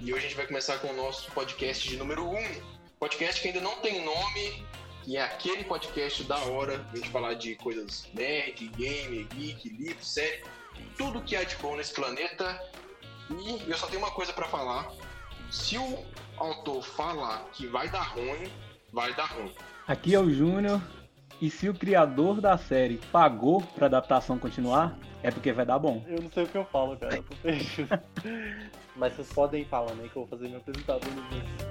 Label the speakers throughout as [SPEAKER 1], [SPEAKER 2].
[SPEAKER 1] E hoje a gente vai começar com o nosso podcast de número 1. Um. Podcast que ainda não tem nome, que é aquele podcast da hora, a gente falar de coisas nerd, game, geek, livro, série, tudo que há de bom nesse planeta. E eu só tenho uma coisa para falar. Se o autor falar que vai dar ruim, vai dar ruim.
[SPEAKER 2] Aqui é o Júnior. E se o criador da série pagou pra adaptação continuar, é porque vai dar bom.
[SPEAKER 3] Eu não sei o que eu falo, cara. Mas vocês podem ir falando aí que eu vou fazer meu apresentador no vídeo.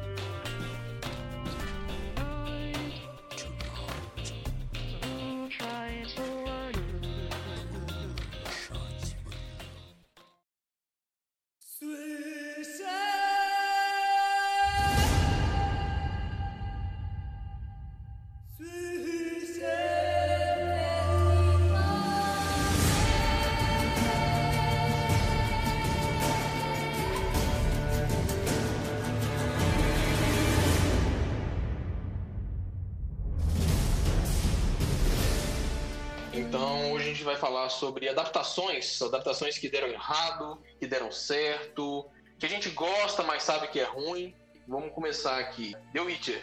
[SPEAKER 1] Vai falar sobre adaptações, adaptações que deram errado, que deram certo, que a gente gosta, mas sabe que é ruim. Vamos começar aqui. The Witcher.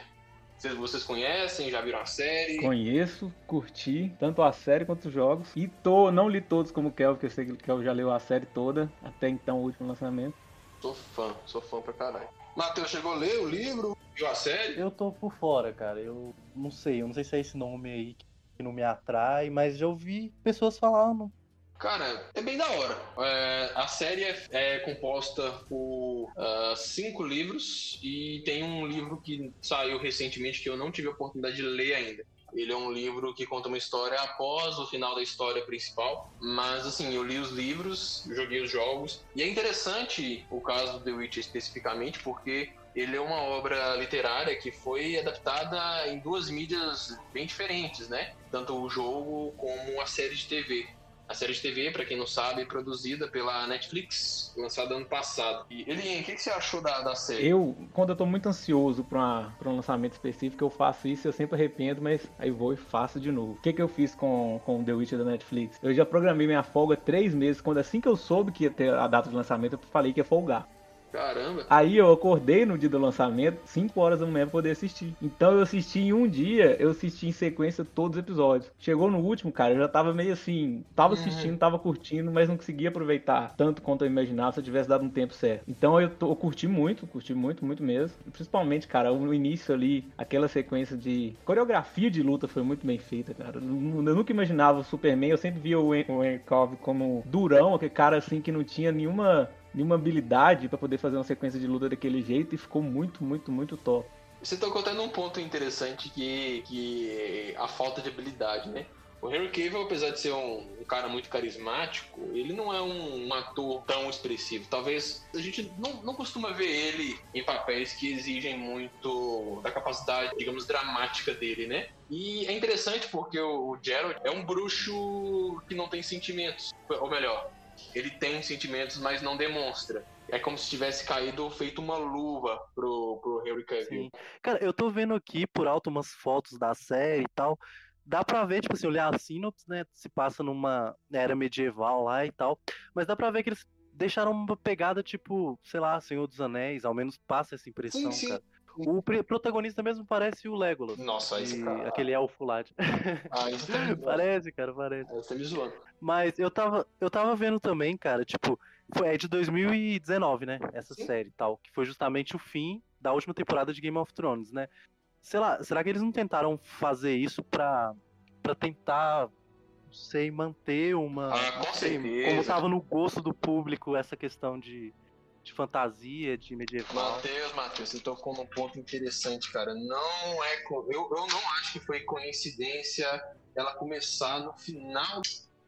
[SPEAKER 1] Vocês, vocês conhecem? Já viram a série?
[SPEAKER 2] Conheço, curti, tanto a série quanto os jogos. E tô, não li todos como o Kel, porque eu sei que o Kel já leu a série toda, até então o último lançamento.
[SPEAKER 1] Sou fã, sou fã pra caralho. Matheus chegou a ler o livro, viu a série?
[SPEAKER 3] Eu tô por fora, cara. Eu não sei, eu não sei se é esse nome aí que não me atrai, mas já ouvi pessoas falando.
[SPEAKER 1] Cara, é bem da hora. É, a série é, é composta por uh, cinco livros e tem um livro que saiu recentemente que eu não tive a oportunidade de ler ainda. Ele é um livro que conta uma história após o final da história principal. Mas, assim, eu li os livros, joguei os jogos. E é interessante o caso do The Witcher especificamente, porque ele é uma obra literária que foi adaptada em duas mídias bem diferentes, né? Tanto o jogo como a série de TV. A série de TV, para quem não sabe, é produzida pela Netflix, lançada ano passado. E Elien, o que, que você achou da, da série?
[SPEAKER 2] Eu, quando eu tô muito ansioso pra, pra um lançamento específico, eu faço isso, eu sempre arrependo, mas aí vou e faço de novo. O que, que eu fiz com, com The Witcher da Netflix? Eu já programei minha folga três meses, quando assim que eu soube que ia ter a data de lançamento, eu falei que ia folgar.
[SPEAKER 1] Caramba.
[SPEAKER 2] Aí eu acordei no dia do lançamento, 5 horas da manhã pra poder assistir. Então eu assisti em um dia, eu assisti em sequência todos os episódios. Chegou no último, cara, eu já tava meio assim, tava assistindo, tava curtindo, mas não conseguia aproveitar tanto quanto eu imaginava se eu tivesse dado um tempo certo. Então eu, tô, eu curti muito, curti muito, muito mesmo. Principalmente, cara, no início ali, aquela sequência de coreografia de luta foi muito bem feita, cara. Eu, eu nunca imaginava o Superman, eu sempre via o Cavill como durão, aquele cara assim que não tinha nenhuma nenhuma habilidade para poder fazer uma sequência de luta daquele jeito e ficou muito, muito, muito top.
[SPEAKER 1] Você tocou até num ponto interessante que, que a falta de habilidade, né? O Henry Cavill, apesar de ser um, um cara muito carismático, ele não é um, um, ator tão expressivo. Talvez a gente não, não costuma ver ele em papéis que exigem muito da capacidade, digamos, dramática dele, né? E é interessante porque o, o Gerald é um bruxo que não tem sentimentos. Ou melhor, ele tem sentimentos, mas não demonstra. É como se tivesse caído feito uma luva pro, pro Henry Cavill. Sim.
[SPEAKER 3] Cara, eu tô vendo aqui por alto umas fotos da série e tal. Dá pra ver, tipo assim, olhar a sinopse, né? Se passa numa era medieval lá e tal. Mas dá pra ver que eles deixaram uma pegada tipo, sei lá, Senhor dos Anéis, ao menos passa essa impressão, sim, sim. cara. O protagonista mesmo parece o Legolas.
[SPEAKER 1] Nossa, isso, cara.
[SPEAKER 3] Aquele elfo lá.
[SPEAKER 1] Ah, isso tá me
[SPEAKER 3] Parece, cara, parece.
[SPEAKER 1] Você tá me zoando.
[SPEAKER 3] Mas eu tava, eu tava vendo também, cara, tipo, foi é de 2019, né? Essa Sim. série tal, que foi justamente o fim da última temporada de Game of Thrones, né? Sei lá, será que eles não tentaram fazer isso pra, pra tentar, não sei, manter uma.
[SPEAKER 1] Ah, com sei, certeza.
[SPEAKER 3] Como tava no gosto do público essa questão de de fantasia, de medieval.
[SPEAKER 1] Matheus, Matheus, você tocou num ponto interessante, cara. Não é. Eu, eu não acho que foi coincidência ela começar no final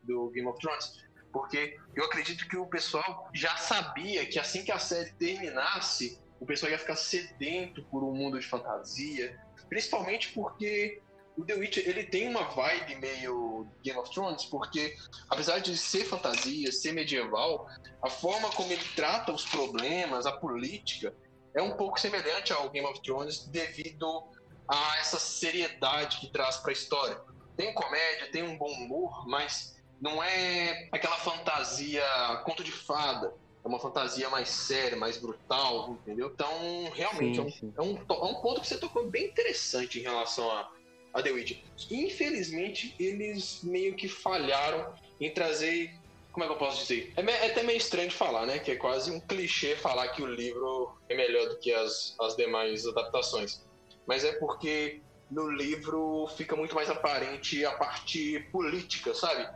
[SPEAKER 1] do Game of Thrones. Porque eu acredito que o pessoal já sabia que assim que a série terminasse, o pessoal ia ficar sedento por um mundo de fantasia. Principalmente porque o The Witcher ele tem uma vibe meio Game of Thrones, porque apesar de ser fantasia, ser medieval, a forma como ele trata os problemas, a política, é um pouco semelhante ao Game of Thrones devido a essa seriedade que traz para a história. Tem comédia, tem um bom humor, mas não é aquela fantasia conto de fada, é uma fantasia mais séria, mais brutal, entendeu? Então, realmente, sim, é, um, é, um, é, um, ponto que você tocou bem interessante em relação a, a The Witcher. Infelizmente, eles meio que falharam em trazer. Como é que eu posso dizer? É, é, até meio estranho de falar, né? Que é quase um clichê falar que o livro é melhor do que as, as demais adaptações. Mas é porque no livro fica muito mais aparente a parte política, sabe?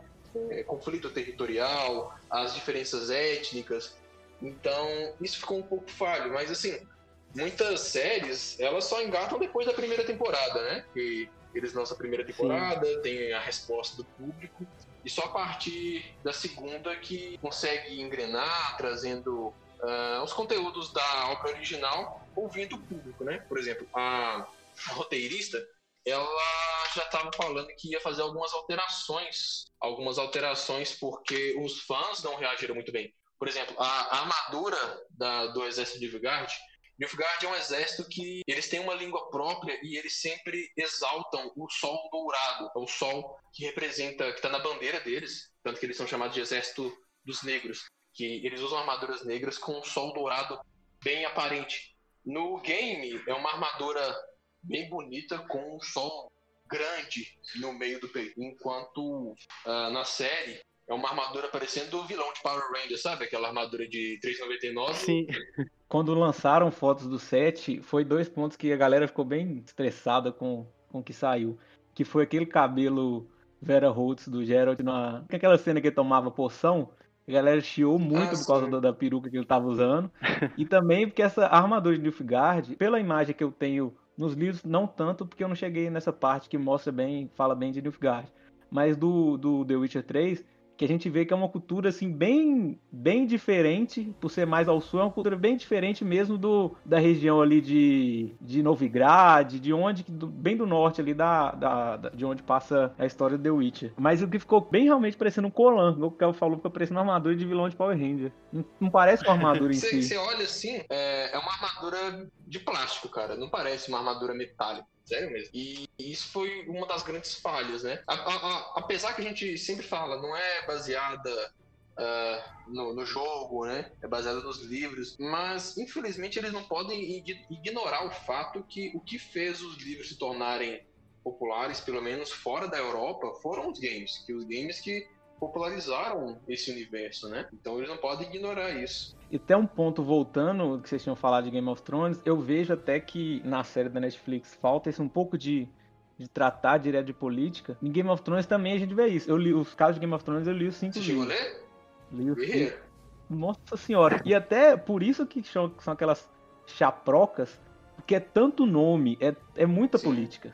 [SPEAKER 1] É, conflito territorial, as diferenças étnicas. Então, isso ficou um pouco falho, mas assim, muitas séries, elas só engatam depois da primeira temporada, né? Que eles lançam a primeira temporada, Sim. tem a resposta do público, e só a partir da segunda que consegue engrenar, trazendo uh, os conteúdos da obra original, ouvindo o público, né? Por exemplo, a, roteirista, ela já estava falando que ia fazer algumas alterações, algumas alterações porque os fãs não reagiram muito bem. Por exemplo, a, a armadura da, do exército de Nilfgaard, Nilfgaard é um exército que eles têm uma língua própria e eles sempre exaltam o sol dourado, é o sol que representa, que está na bandeira deles, tanto que eles são chamados de exército dos negros, que eles usam armaduras negras com um sol dourado bem aparente. No game é uma armadura bem bonita com um sol grande no meio do peito, enquanto uh, na série é uma armadura parecendo o vilão de Power Rangers, sabe? Aquela armadura de 3,99.
[SPEAKER 2] Sim. Quando lançaram fotos do set, foi dois pontos que a galera ficou bem estressada com, o que saiu. Que foi aquele cabelo Vera Holtz do Geralt, na... aquela cena que ele tomava poção, a galera chiou muito ah, por causa da, da, peruca que ele tava usando. e também porque essa armadura de Nilfgaard, pela imagem que eu tenho nos livros, não tanto, porque eu não cheguei nessa parte que mostra bem, fala bem de Nilfgaard. Mas do, do The Witcher 3, que a gente vê que é uma cultura assim bem bem diferente, por ser mais ao sul, é uma cultura bem diferente mesmo do da região ali de, de Novigrad, de onde do, bem do norte ali da, da, da, de onde passa a história do The Witcher. Mas o que ficou bem realmente parecendo um Colan, o que o falou, ficou parecendo uma armadura de vilão de Power Ranger. Não, não parece uma armadura em
[SPEAKER 1] cê,
[SPEAKER 2] si.
[SPEAKER 1] Você olha assim, é, é uma armadura de plástico, cara, não parece uma armadura metálica. Sério mesmo. E isso foi uma das grandes falhas, né? A, a, a, apesar que a gente sempre fala, não é baseada uh, no, no, jogo, né? É baseada nos livros. Mas, infelizmente, eles não podem ignorar o fato que o que fez os livros se tornarem populares, pelo menos fora da Europa, foram os games. Que os games que popularizaram esse universo, né? Então eles não podem ignorar isso.
[SPEAKER 2] E até um ponto voltando, que vocês tinham falado de Game of Thrones, eu vejo até que na série da Netflix falta esse um pouco de, de tratar direto de política. Em Game of Thrones também a gente vê isso. Eu li os casos de Game of Thrones, eu li os cinco
[SPEAKER 1] Você livros.
[SPEAKER 2] Li os cinco. Nossa senhora. E até por isso que são, aquelas chaprocas, porque é tanto nome, é, é muita Sim. política.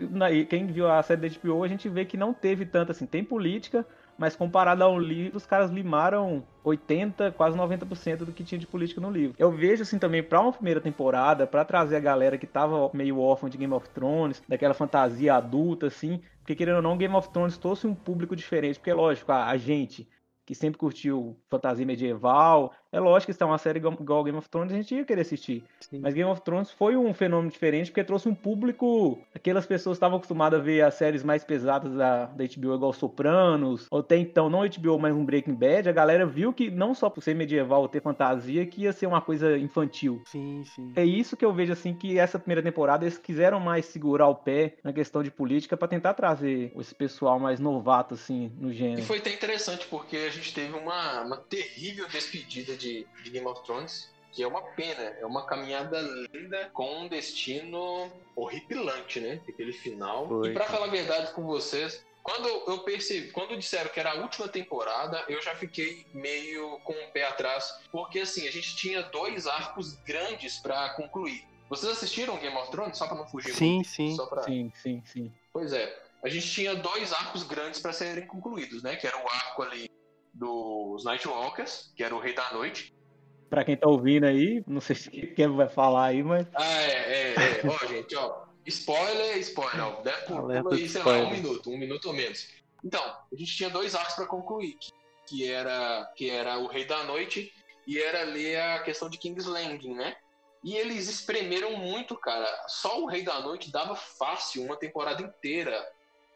[SPEAKER 2] Quem viu a série da HBO, a gente vê que não teve tanto assim. Tem política, mas comparado ao livro, os caras limaram 80, quase 90% do que tinha de política no livro. Eu vejo assim também para uma primeira temporada, para trazer a galera que tava meio órfã de Game of Thrones, daquela fantasia adulta assim, porque querendo ou não, Game of Thrones trouxe um público diferente, porque lógico, a, a gente que sempre curtiu fantasia medieval. É lógico que se é uma série igual Game of Thrones, a gente ia querer assistir. Sim. Mas Game of Thrones foi um fenômeno diferente porque trouxe um público. Aquelas pessoas estavam acostumadas a ver as séries mais pesadas da, da HBO, igual Sopranos, ou até então, não HBO, mas um Breaking Bad. A galera viu que não só por ser medieval ou ter fantasia, que ia ser uma coisa infantil.
[SPEAKER 3] Sim, sim.
[SPEAKER 2] É isso que eu vejo assim que essa primeira temporada eles quiseram mais segurar o pé na questão de política para tentar trazer esse pessoal mais novato assim no gênero. E
[SPEAKER 1] foi até interessante porque a gente teve uma, uma terrível despedida de, de Game of Thrones que é uma pena, é uma caminhada linda com um destino horripilante, né? Aquele final. Foi. E para falar a verdade com vocês, quando eu percebi, quando disseram que era a última temporada, eu já fiquei meio com o pé atrás, porque assim, a gente tinha dois arcos grandes para concluir. Vocês assistiram Game of Thrones só para não fugir
[SPEAKER 2] sim,
[SPEAKER 1] muito?
[SPEAKER 2] Sim,
[SPEAKER 1] pra...
[SPEAKER 2] sim, sim, sim.
[SPEAKER 1] Pois é. A gente tinha dois arcos grandes para serem concluídos, né? Que era o arco ali dos Nightwalkers, que era o Rei da Noite.
[SPEAKER 2] Pra quem tá ouvindo aí, não sei se quem vai falar aí, mas.
[SPEAKER 1] Ah, é, é, é. ó, gente, ó. Spoiler, spoiler. Ó, deve por aí, sei lá, um minuto, um minuto ou menos. Então, a gente tinha dois arcos para concluir, que, que, era, que era o Rei da Noite e era ali a questão de King's Landing, né? E eles espremeram muito, cara. Só o Rei da Noite dava fácil uma temporada inteira.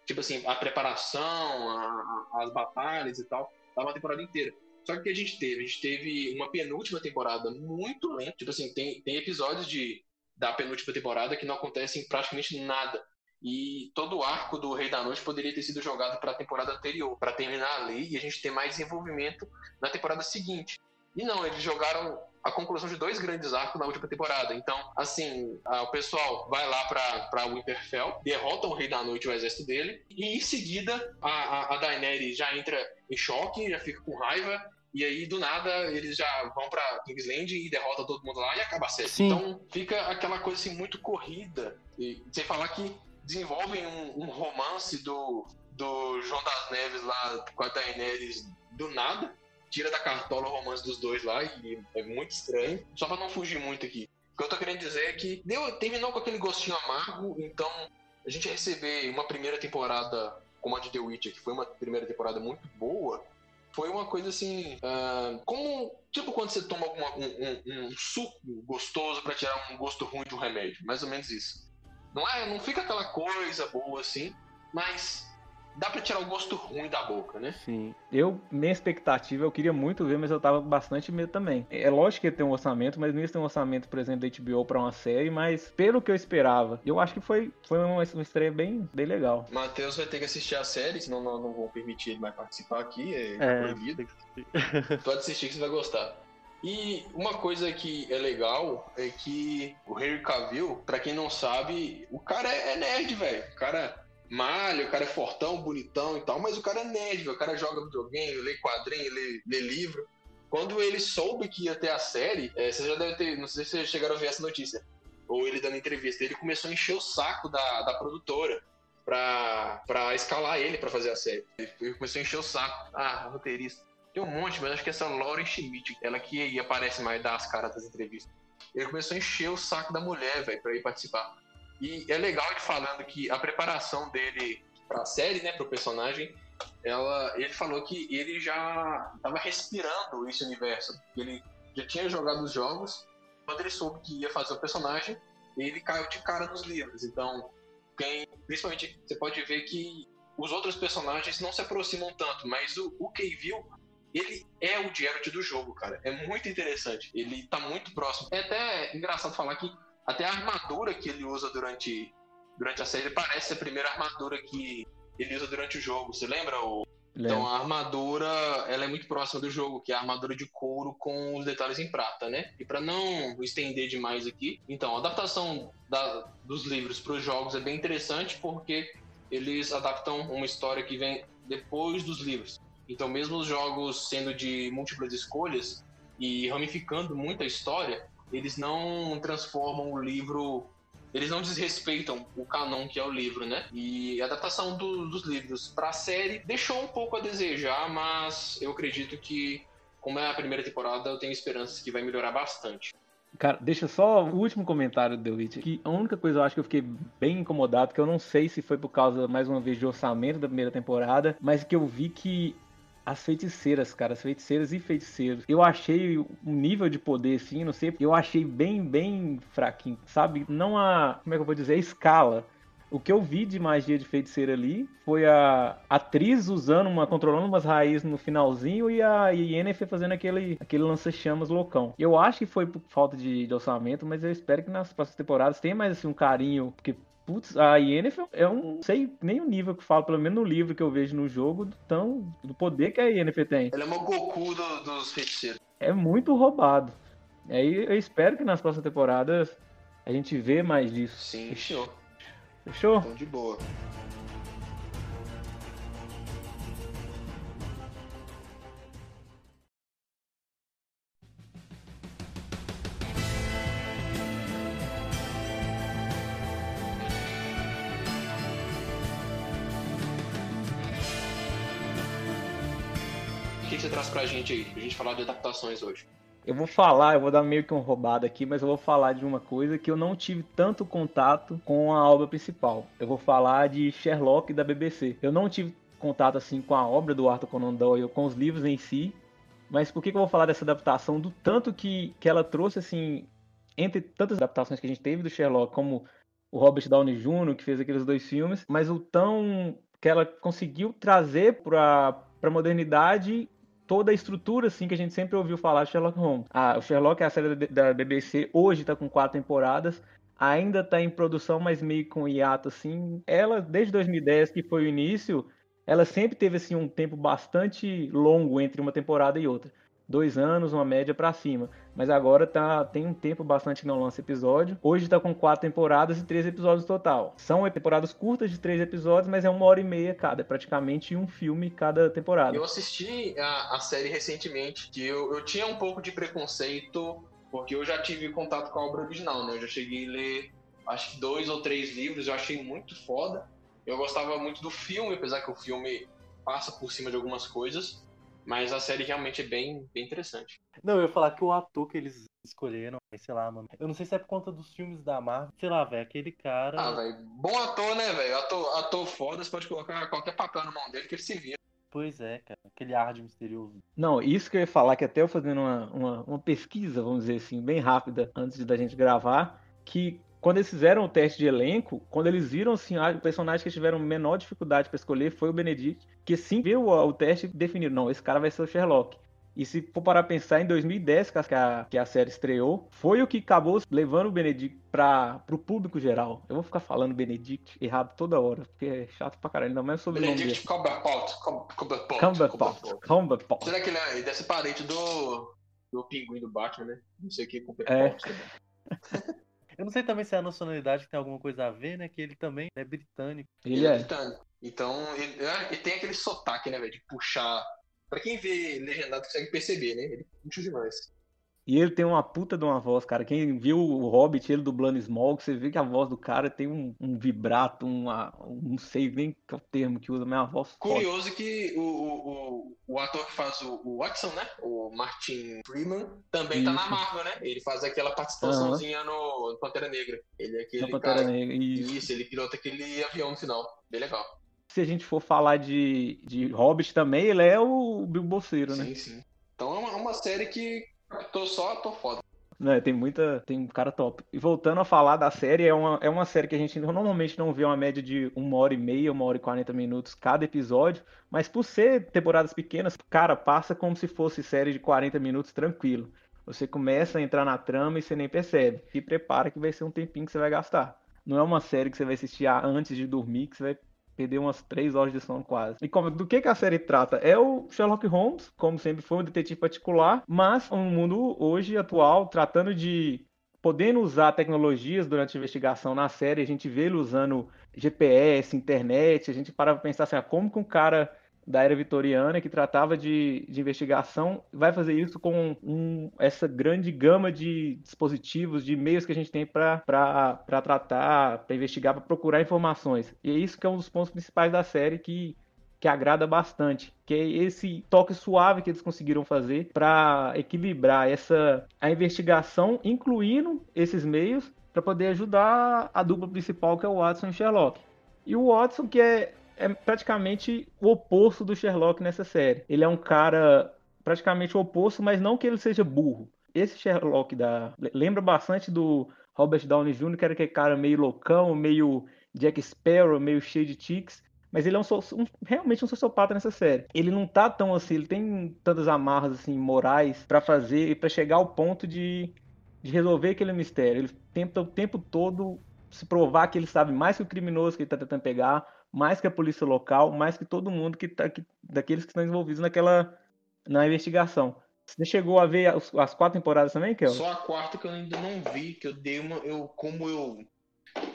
[SPEAKER 1] Tipo assim, a preparação, a, a, as batalhas e tal dava uma temporada inteira. Só que o que a gente teve? A gente teve uma penúltima temporada muito lenta. Tipo assim, tem, tem episódios de, da penúltima temporada que não acontecem praticamente nada. E todo o arco do Rei da Noite poderia ter sido jogado para a temporada anterior, para terminar ali e a gente ter mais desenvolvimento na temporada seguinte. E não, eles jogaram a conclusão de dois grandes arcos na última temporada. Então, assim, a, o pessoal vai lá para Winterfell, derrota o Rei da Noite, o exército dele, e em seguida a, a, a Daenerys já entra em choque, já fica com raiva, e aí, do nada, eles já vão pra Kingsland e derrotam todo mundo lá e acaba a série. Sim. Então, fica aquela coisa assim muito corrida. E, sem falar que desenvolvem um, um, romance do, do João das Neves lá com a Daenerys do nada tira da cartola o romance dos dois lá e é muito estranho. Só pra não fugir muito aqui. O que eu tô querendo dizer é que deu, terminou com aquele gostinho amargo, então a gente receber uma primeira temporada como a de The Witcher, que foi uma primeira temporada muito boa, foi uma coisa assim. Uh, como. Tipo quando você toma uma, um, um, um, suco gostoso para tirar um gosto ruim de um remédio. Mais ou menos isso. Não é? Não fica aquela coisa boa assim, mas dá pra tirar o gosto ruim da boca, né?
[SPEAKER 2] Sim. Eu, minha expectativa, eu queria muito ver, mas eu tava bastante medo também. É lógico que ia ter um orçamento, mas não ia ter um orçamento, por exemplo, da HBO pra uma série, mas pelo que eu esperava, eu acho que foi, foi uma, uma estreia bem, bem legal.
[SPEAKER 1] Matheus vai ter que assistir a série, senão não, não vou permitir ele mais participar aqui, é, é proibido. Pode assistir que você vai gostar. E uma coisa que é legal é que o Henry Cavill, para quem não sabe, o cara é nerd, velho. O cara malha, o cara é fortão, bonitão e tal, mas o cara é nerd, o cara joga videogame, lê quadrinho, lê, lê livro. Quando ele soube que ia ter a série, é, você já deve ter, não sei se vocês chegaram a ver essa notícia, ou ele dando entrevista, ele começou a encher o saco da, da produtora pra, pra escalar ele pra fazer a série. Ele começou a encher o saco. Ah, roteirista. Tem um monte, mas acho que essa Lauren Schmidt, ela que aparece mais das caras das entrevistas. Ele começou a encher o saco da mulher, velho, pra ir participar. E é legal ele falando que a preparação dele para a série, né, para o personagem, ela, ele falou que ele já estava respirando esse universo. Ele já tinha jogado os jogos. Quando ele soube que ia fazer o personagem, ele caiu de cara nos livros. Então, quem, principalmente, você pode ver que os outros personagens não se aproximam tanto, mas o, o Cavill, ele é o Geralt do jogo, cara. É muito interessante. Ele tá muito próximo. É até engraçado falar que até a armadura que ele usa durante, durante a série parece a primeira armadura que ele usa durante o jogo. Você lembra? O... Então a armadura ela é muito próxima do jogo, que é a armadura de couro com os detalhes em prata, né? E para não estender demais aqui, então a adaptação da, dos livros para os jogos é bem interessante porque eles adaptam uma história que vem depois dos livros. Então mesmo os jogos sendo de múltiplas escolhas e ramificando muita história, eles não transformam o livro eles não desrespeitam o canon que é o livro, né? E a adaptação do, dos livros para a série deixou um pouco a desejar, mas eu acredito que, como é a primeira temporada, eu tenho esperanças que vai melhorar bastante.
[SPEAKER 2] Cara, deixa só o último comentário do The Witcher. Que a única coisa eu acho que eu fiquei bem incomodado, que eu não sei se foi por causa, mais uma vez, de orçamento da primeira temporada, mas que eu vi que as feiticeiras, cara, as feiticeiras e feiticeiros. Eu achei o nível de poder, assim, não sei, eu achei bem, bem fraquinho, sabe? Não a, como é que eu vou dizer, a escala. O que eu vi de magia de feiticeira ali foi a atriz usando uma, controlando umas raízes no finalzinho e a Yennefer fazendo aquele, aquele lança-chamas loucão. Eu acho que foi por falta de, de, orçamento, mas eu espero que nas próximas temporadas tenha mais assim um carinho, porque Putz, a Yennefer é um. Não sei nem o nível que fala, pelo menos no livro que eu vejo no jogo, do, tão, do poder que a Yennefer tem.
[SPEAKER 1] Ela é uma Goku do, dos feiticeiros.
[SPEAKER 2] É muito roubado. Aí eu espero que nas próximas temporadas a gente vê mais disso.
[SPEAKER 1] Sim, fechou.
[SPEAKER 2] Fechou?
[SPEAKER 1] Então de boa. Pra gente aí, pra gente falar de adaptações hoje?
[SPEAKER 2] Eu vou falar, eu vou dar meio que um roubado aqui, mas eu vou falar de uma coisa que eu não tive tanto contato com a obra principal. Eu vou falar de Sherlock da BBC. Eu não tive contato assim com a obra do Arthur Conan Doyle, com os livros em si. Mas por que, que eu vou falar dessa adaptação? Do tanto que, que ela trouxe, assim, entre tantas adaptações que a gente teve do Sherlock, como o Robert Downey Jr., que fez aqueles dois filmes, mas o tão que ela conseguiu trazer para a modernidade toda a estrutura assim que a gente sempre ouviu falar de Sherlock Holmes. Ah, o Sherlock é a série da BBC, hoje está com quatro temporadas, ainda está em produção, mas meio com hiato assim. Ela desde 2010 que foi o início, ela sempre teve assim um tempo bastante longo entre uma temporada e outra dois anos, uma média para cima. Mas agora tá, tem um tempo bastante que não lança episódio. Hoje tá com quatro temporadas e três episódios total. São temporadas curtas de três episódios, mas é uma hora e meia cada. É praticamente um filme cada temporada.
[SPEAKER 1] Eu assisti a, a série recentemente, que eu, eu tinha um pouco de preconceito, porque eu já tive contato com a obra original, né? Eu já cheguei a ler, acho que dois ou três livros, eu achei muito foda. Eu gostava muito do filme, apesar que o filme passa por cima de algumas coisas. Mas a série realmente é bem, bem interessante.
[SPEAKER 3] Não, eu ia falar que o ator que eles escolheram, sei lá, mano. Eu não sei se é por conta dos filmes da Marvel. Sei lá, velho, aquele cara.
[SPEAKER 1] Ah, velho. Bom ator, né, velho? Ator, ator foda, você pode colocar qualquer papel na mão dele que ele se vira.
[SPEAKER 3] Pois é, cara. Aquele ar de misterioso.
[SPEAKER 2] Não, isso que eu ia falar, que até eu fazendo uma, uma, uma pesquisa, vamos dizer assim, bem rápida, antes da gente gravar, que quando eles fizeram o teste de elenco, quando eles viram assim, ah, o personagem que tiveram menor dificuldade para escolher foi o Benedict, que sim viu o teste e definiram, não, esse cara vai ser o Sherlock. E se for parar a pensar, em 2010, que a, que a série estreou, foi o que acabou levando o Benedict para o público geral. Eu vou ficar falando Benedict errado toda hora, porque é chato pra caralho, ainda mais sobre
[SPEAKER 1] Benedict Cumberbatch.
[SPEAKER 2] Cumberbatch. Cumberbatch.
[SPEAKER 1] Será que ele é desse parente do, do pinguim do Batman, né? Não sei o que,
[SPEAKER 2] Cumberbatch.
[SPEAKER 3] É. Eu não sei também se é a nacionalidade tem alguma coisa a ver, né? Que ele também é britânico.
[SPEAKER 1] Ele, ele é. é britânico. Então, ele, ele, tem aquele sotaque, né, velho? De puxar. Pra quem vê legendado consegue perceber, né? Ele puxa demais.
[SPEAKER 2] E ele tem uma puta de uma voz, cara. Quem viu o Hobbit, ele dublando Smog, você vê que a voz do cara tem um, um vibrato, uma, um, não sei nem é o termo que usa, mas é uma voz
[SPEAKER 1] Curioso forte. que o, o, o, ator que faz o, o, Watson, né? O Martin Freeman, também Isso. tá na Marvel, né? Ele faz aquela participaçãozinha uhum. no, no Pantera Negra. Ele é aquele Pantera cara... Negra, isso. isso, ele pilota aquele avião no final. Bem legal.
[SPEAKER 2] Se a gente for falar de, de Hobbit também, ele é o Bill Bolseiro, né?
[SPEAKER 1] Sim, sim. Então é uma, uma série que Tô só, tô foda.
[SPEAKER 2] Né, tem muita. Tem um cara top. E voltando a falar da série, é uma, é uma série que a gente normalmente não vê uma média de uma hora e meia, uma hora e quarenta minutos cada episódio. Mas por ser temporadas pequenas, cara, passa como se fosse série de 40 minutos tranquilo. Você começa a entrar na trama e você nem percebe. Se prepara que vai ser um tempinho que você vai gastar. Não é uma série que você vai assistir antes de dormir, que você vai Perdeu umas três horas de sono quase. E como, do que, que a série trata? É o Sherlock Holmes, como sempre foi um detetive particular, mas um mundo hoje atual tratando de podendo usar tecnologias durante a investigação na série, a gente vê ele usando GPS, internet, a gente para pensar assim, ah, como que um cara da era vitoriana que tratava de, de investigação vai fazer isso com um, essa grande gama de dispositivos, de meios que a gente tem para tratar, para investigar, para procurar informações. E é isso que é um dos pontos principais da série que, que agrada bastante, que é esse toque suave que eles conseguiram fazer para equilibrar essa a investigação, incluindo esses meios para poder ajudar a dupla principal que é o Watson e Sherlock. E o Watson que é é praticamente o oposto do Sherlock nessa série. Ele é um cara praticamente o oposto, mas não que ele seja burro. Esse Sherlock da lembra bastante do Robert Downey Jr., que era aquele cara meio loucão, meio Jack Sparrow, meio cheio de tics. Mas ele é um, um, realmente um sociopata nessa série. Ele não tá tão assim, ele tem tantas amarras assim morais para fazer para chegar ao ponto de, de resolver aquele mistério. Ele tenta o tempo todo se provar que ele sabe mais que o criminoso que ele tá tentando pegar, mais que a polícia local, mais que todo mundo que tá, que, daqueles que estão envolvidos naquela na investigação. Você chegou a ver as, as quatro temporadas também, Kel?
[SPEAKER 1] Só a quarta que eu ainda não vi, que eu dei uma. Eu, como eu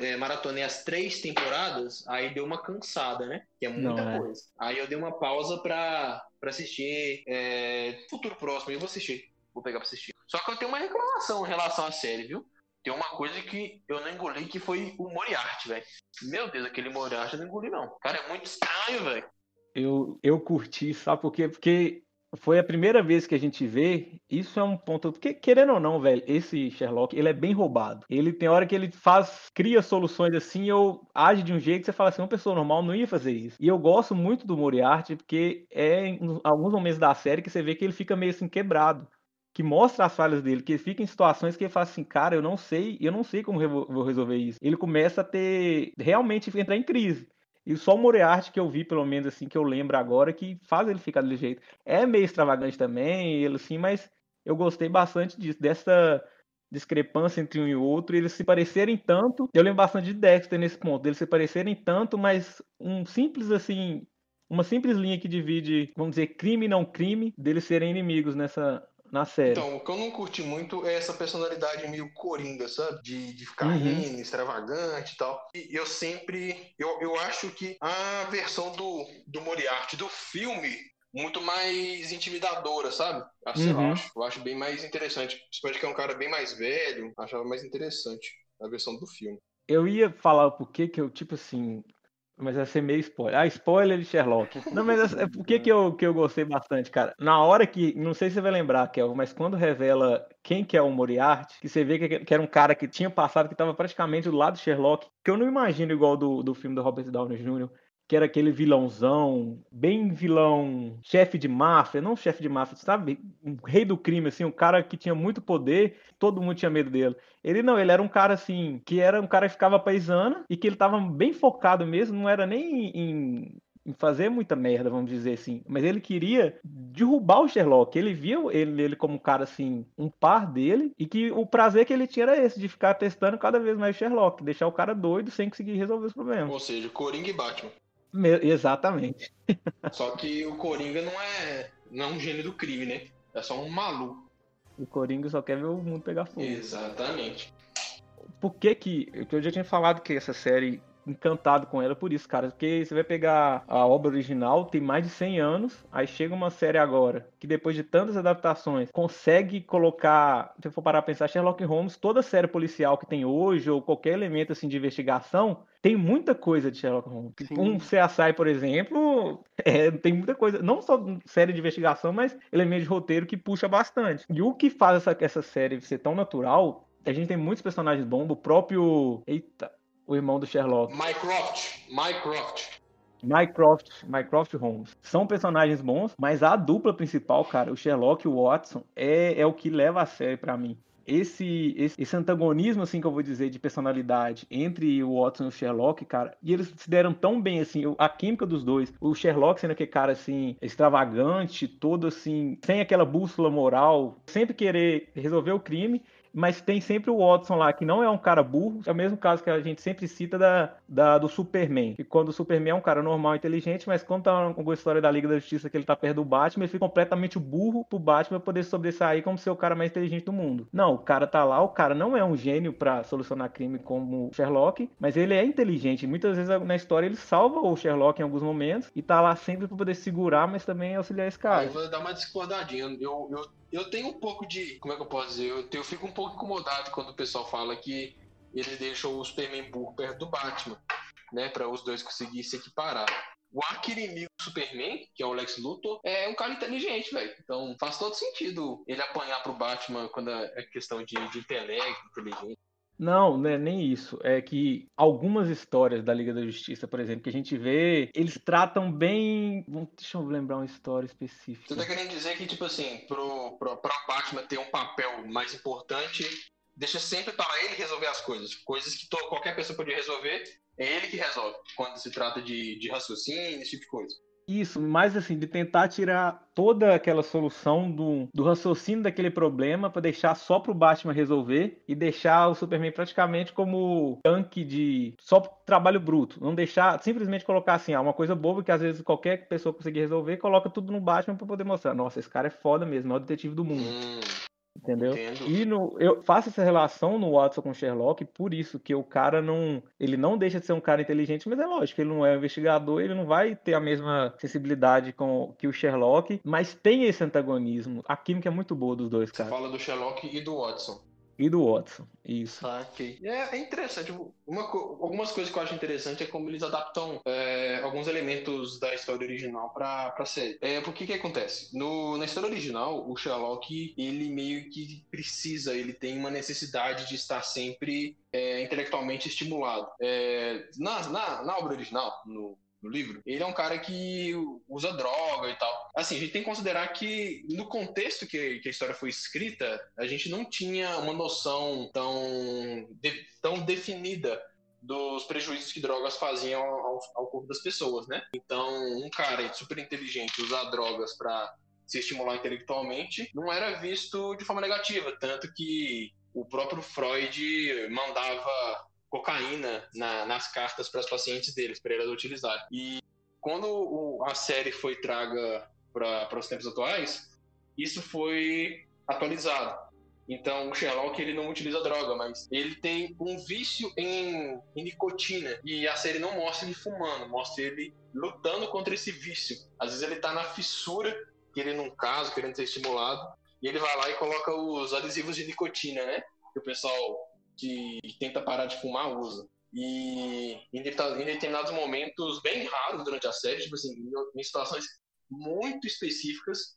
[SPEAKER 1] é, maratonei as três temporadas, aí deu uma cansada, né? Que é muita não, é. coisa. Aí eu dei uma pausa pra, pra assistir. É, futuro próximo, eu vou assistir. Vou pegar pra assistir. Só que eu tenho uma reclamação em relação à série, viu? Tem uma coisa que eu não engoli que foi o Moriarty, velho. Meu Deus, aquele Moriarty eu não engoli, não. O cara é muito estranho, velho.
[SPEAKER 2] Eu, eu curti, sabe por quê? Porque foi a primeira vez que a gente vê. Isso é um ponto. Porque, querendo ou não, velho, esse Sherlock, ele é bem roubado. Ele tem hora que ele faz, cria soluções assim, ou age de um jeito que você fala assim, uma pessoa normal não ia fazer isso. E eu gosto muito do Moriarty, porque é em alguns momentos da série que você vê que ele fica meio assim quebrado que mostra as falhas dele, que ele fica em situações que ele fala assim, cara, eu não sei, eu não sei como vou resolver isso. Ele começa a ter realmente entrar em crise. E só o Moriarty que eu vi, pelo menos assim, que eu lembro agora, que faz ele ficar desse jeito. É meio extravagante também, ele assim, mas eu gostei bastante disso, dessa discrepância entre um e outro, eles se parecerem tanto. Eu lembro bastante de Dexter nesse ponto, eles se parecerem tanto, mas um simples assim, uma simples linha que divide, vamos dizer, crime e não crime, deles serem inimigos nessa na série.
[SPEAKER 1] Então, o que eu não curti muito é essa personalidade meio coringa, sabe? De, de ficar uhum. rindo, extravagante e tal. E eu sempre. Eu, eu acho que a versão do, do Moriarty do filme muito mais intimidadora, sabe? Assim, uhum. eu, acho, eu acho bem mais interessante. Principalmente que é um cara bem mais velho, achava mais interessante a versão do filme.
[SPEAKER 2] Eu ia falar por que que eu, tipo assim, mas vai ser meio spoiler. Ah, spoiler de Sherlock. Não, mas é, por que, que, eu, que eu gostei bastante, cara? Na hora que. Não sei se você vai lembrar, Kel, mas quando revela quem que é o Moriarty, que você vê que, que era um cara que tinha passado, que estava praticamente do lado de Sherlock, que eu não imagino igual do, do filme do Robert Downey Jr., que era aquele vilãozão, bem vilão, chefe de máfia, não chefe de máfia, sabe? Um rei do crime, assim, um cara que tinha muito poder, todo mundo tinha medo dele. Ele não, ele era um cara assim, que era um cara que ficava paisana e que ele tava bem focado mesmo, não era nem em, em fazer muita merda, vamos dizer assim. Mas ele queria derrubar o Sherlock. Ele via ele, ele como um cara assim, um par dele, e que o prazer que ele tinha era esse, de ficar testando cada vez mais o Sherlock, deixar o cara doido sem conseguir resolver os problemas.
[SPEAKER 1] Ou seja, Coringa e Batman.
[SPEAKER 2] Exatamente.
[SPEAKER 1] Só que o Coringa não é, não é um gênio do crime, né? É só um maluco.
[SPEAKER 2] O Coringa só quer ver o mundo pegar fogo.
[SPEAKER 1] Exatamente.
[SPEAKER 2] Por que que... Eu já tinha falado que essa série encantado com ela por isso, cara. Porque você vai pegar a obra original, tem mais de 100 anos, aí chega uma série agora, que depois de tantas adaptações, consegue colocar, se for parar a pensar, Sherlock Holmes, toda série policial que tem hoje, ou qualquer elemento assim de investigação, tem muita coisa de Sherlock Holmes. Sim. Um CSI, por exemplo, é, tem muita coisa, não só série de investigação, mas elemento de roteiro que puxa bastante. E o que faz essa, essa série ser tão natural a gente tem muitos personagens bons, o próprio. Eita, o irmão do Sherlock.
[SPEAKER 1] Mycroft. Mycroft.
[SPEAKER 2] Mycroft, Mycroft Holmes. São personagens bons, mas a dupla principal, cara, o Sherlock e o Watson, é, é o que leva a série para mim. Esse, esse, esse, antagonismo, assim, que eu vou dizer, de personalidade entre o Watson e o Sherlock, cara, e eles se deram tão bem, assim, a química dos dois. O Sherlock sendo aquele cara, assim, extravagante, todo, assim, sem aquela bússola moral, sempre querer resolver o crime, mas tem sempre o Watson lá, que não é um cara burro. É o mesmo caso que a gente sempre cita da, da do Superman. E quando o Superman é um cara normal, inteligente, mas quando tá com a história da Liga da Justiça que ele tá perto do Batman, ele fica completamente burro pro Batman poder sobressair como ser o cara mais inteligente do mundo. Não, o cara tá lá, o cara não é um gênio para solucionar crime como Sherlock, mas ele é inteligente. Muitas vezes na história ele salva o Sherlock em alguns momentos e tá lá sempre para poder segurar, mas também auxiliar esse cara. Ah,
[SPEAKER 1] eu vou dar uma discordadinha. Eu, eu eu tenho um pouco de. Como é que eu posso dizer? Eu, eu fico um pouco incomodado quando o pessoal fala que ele deixou o Superman burro perto do Batman, né? Para os dois conseguirem se equiparar. O arqui-inimigo do Superman, que é o Lex Luthor, é um cara inteligente, velho. Então faz todo sentido ele apanhar pro Batman quando é questão de, de intelecto, inteligência.
[SPEAKER 2] Não, não é nem isso. É que algumas histórias da Liga da Justiça, por exemplo, que a gente vê, eles tratam bem. Deixa eu lembrar uma história específica.
[SPEAKER 1] Você tá querendo dizer que, tipo assim, pro, pro, pro Batman ter um papel mais importante, deixa sempre para ele resolver as coisas. Coisas que qualquer pessoa poderia resolver, é ele que resolve. Quando se trata de, de raciocínio, esse tipo de coisa.
[SPEAKER 2] Isso, mais assim, de tentar tirar toda aquela solução do, do raciocínio daquele problema para deixar só pro Batman resolver e deixar o Superman praticamente como tanque de só trabalho bruto. Não deixar, simplesmente colocar assim, ah, uma coisa boba que às vezes qualquer pessoa conseguir resolver, coloca tudo no Batman para poder mostrar, nossa, esse cara é foda mesmo, é o detetive do mundo. Hum. Entendeu? Entendo. E no, eu faço essa relação no Watson com Sherlock, por isso que o cara não. Ele não deixa de ser um cara inteligente, mas é lógico, ele não é um investigador, ele não vai ter a mesma sensibilidade com, que o Sherlock, mas tem esse antagonismo. A química é muito boa dos dois, cara.
[SPEAKER 1] Você fala do Sherlock e do Watson.
[SPEAKER 2] E do Watson, isso.
[SPEAKER 1] Saquei. É, é interessante. Uma, algumas coisas que eu acho interessante é como eles adaptam é, alguns elementos da história original pra, pra série. É, porque que acontece? No, na história original, o Sherlock, ele meio que precisa, ele tem uma necessidade de estar sempre é, intelectualmente estimulado. É, na, na, na obra original, no, no livro, ele é um cara que usa droga e tal. Assim, a gente tem que considerar que no contexto que, que a história foi escrita, a gente não tinha uma noção tão, de, tão definida dos prejuízos que drogas faziam ao, ao corpo das pessoas, né? Então, um cara super inteligente usar drogas para se estimular intelectualmente não era visto de forma negativa, tanto que o próprio Freud mandava cocaína na, nas cartas para os pacientes deles, para eles utilizarem. E quando o, a série foi traga para os tempos atuais, isso foi atualizado. Então, o Sherlock ele não utiliza droga, mas ele tem um vício em, em, nicotina. E a série não mostra ele fumando, mostra ele lutando contra esse vício. Às vezes ele tá na fissura, querendo um caso, querendo ser estimulado, e ele vai lá e coloca os adesivos de nicotina, né? Que o pessoal que tenta parar de fumar usa. E em determinados momentos bem raros durante a série, tipo assim, em situações muito específicas,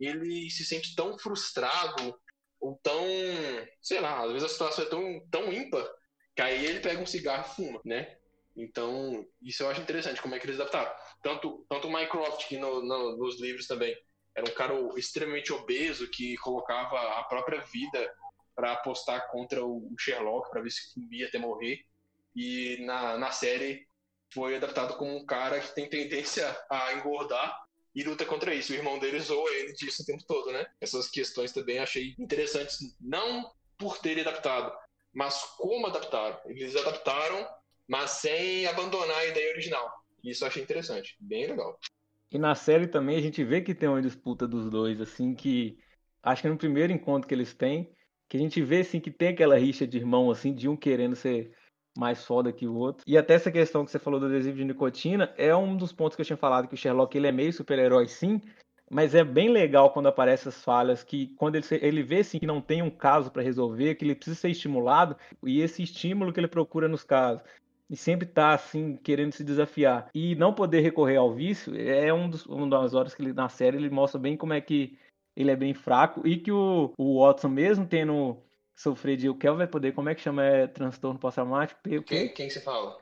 [SPEAKER 1] ele se sente tão frustrado ou tão, sei lá, às vezes a situação é tão, tão ímpar que aí ele pega um cigarro e fuma, né? Então, isso eu acho interessante, como é que eles adaptaram. Tanto, tanto o Mycroft, que no, no, nos livros também era um cara extremamente obeso, que colocava a própria vida para apostar contra o Sherlock, para ver se ia até morrer. E na, na série foi adaptado como um cara que tem tendência a engordar e luta contra isso. O irmão dele zoa ele disso o tempo todo, né? Essas questões também achei interessantes, não por terem adaptado, mas como adaptaram. Eles adaptaram, mas sem abandonar a ideia original. Isso eu achei interessante, bem legal.
[SPEAKER 2] E na série também a gente vê que tem uma disputa dos dois, assim, que acho que no primeiro encontro que eles têm, que a gente vê assim que tem aquela rixa de irmão, assim, de um querendo ser mais foda que o outro. E até essa questão que você falou do adesivo de nicotina é um dos pontos que eu tinha falado que o Sherlock ele é meio super-herói sim, mas é bem legal quando aparecem essas falhas que quando ele, ele vê assim que não tem um caso para resolver, que ele precisa ser estimulado e esse estímulo que ele procura nos casos e sempre tá assim querendo se desafiar e não poder recorrer ao vício é um dos, uma das horas que ele na série ele mostra bem como é que ele é bem fraco e que o, o Watson mesmo tendo sofrer de o Kel vai poder, como é que chama? É transtorno pós-traumático?
[SPEAKER 1] Quem, quem você fala?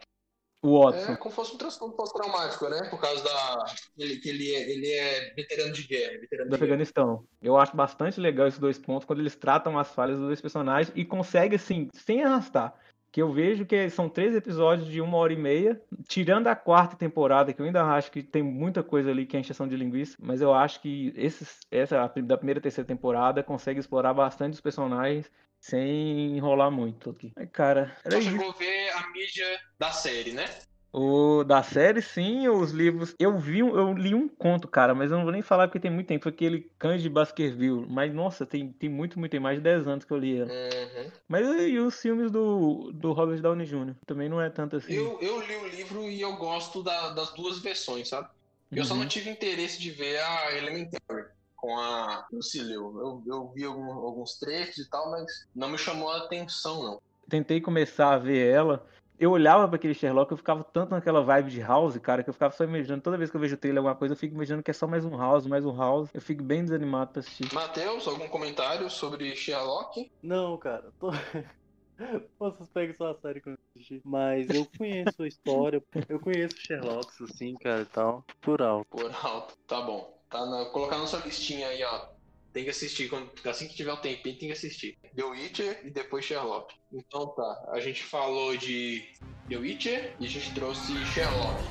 [SPEAKER 2] O Watson.
[SPEAKER 1] É como se fosse um transtorno pós-traumático, né? Por causa da. Ele, que ele é, ele é veterano de guerra. Veterano
[SPEAKER 2] do
[SPEAKER 1] de
[SPEAKER 2] Afeganistão. Guerra. Eu acho bastante legal esses dois pontos quando eles tratam as falhas dos dois personagens e conseguem, assim, sem arrastar. Que eu vejo que são três episódios de uma hora e meia, tirando a quarta temporada, que eu ainda acho que tem muita coisa ali que é encheção de linguiça, mas eu acho que esses, essa da primeira e terceira temporada consegue explorar bastante os personagens sem enrolar muito aqui. Cara.
[SPEAKER 1] Era Você a ver a mídia da série, né?
[SPEAKER 2] O da série, sim, os livros. Eu vi, eu li um conto, cara, mas eu não vou nem falar porque tem muito tempo. Foi aquele Cães de Baskerville. Mas, nossa, tem, tem muito, muito, tem mais de 10 anos que eu li ela. Uhum. Mas e os filmes do, do Robert Downey Jr. Também não é tanto assim.
[SPEAKER 1] Eu, eu li o livro e eu gosto da, das duas versões, sabe? Eu uhum. só não tive interesse de ver a Elementary com a Lucille. Eu, eu vi algum, alguns trechos e tal, mas não me chamou a atenção, não.
[SPEAKER 2] Tentei começar a ver ela. Eu olhava para aquele Sherlock, eu ficava tanto naquela vibe de House, cara, que eu ficava só imaginando. Toda vez que eu vejo o trailer alguma coisa, eu fico imaginando que é só mais um House, mais um House. Eu fico bem desanimado pra assistir.
[SPEAKER 1] Matheus, algum comentário sobre Sherlock?
[SPEAKER 3] Não, cara. Tô... Pô, suspeito só a série que eu assisti. Mas eu conheço a história, eu conheço Sherlock, assim, cara, e tal. Por alto.
[SPEAKER 1] Por alto, tá bom. Tá na, colocar na sua listinha aí, ó. Tem que assistir, quando, assim que tiver um tempinho, tem que assistir. The Witcher e depois Sherlock. Então tá, a gente falou de The Witcher e a gente trouxe Sherlock.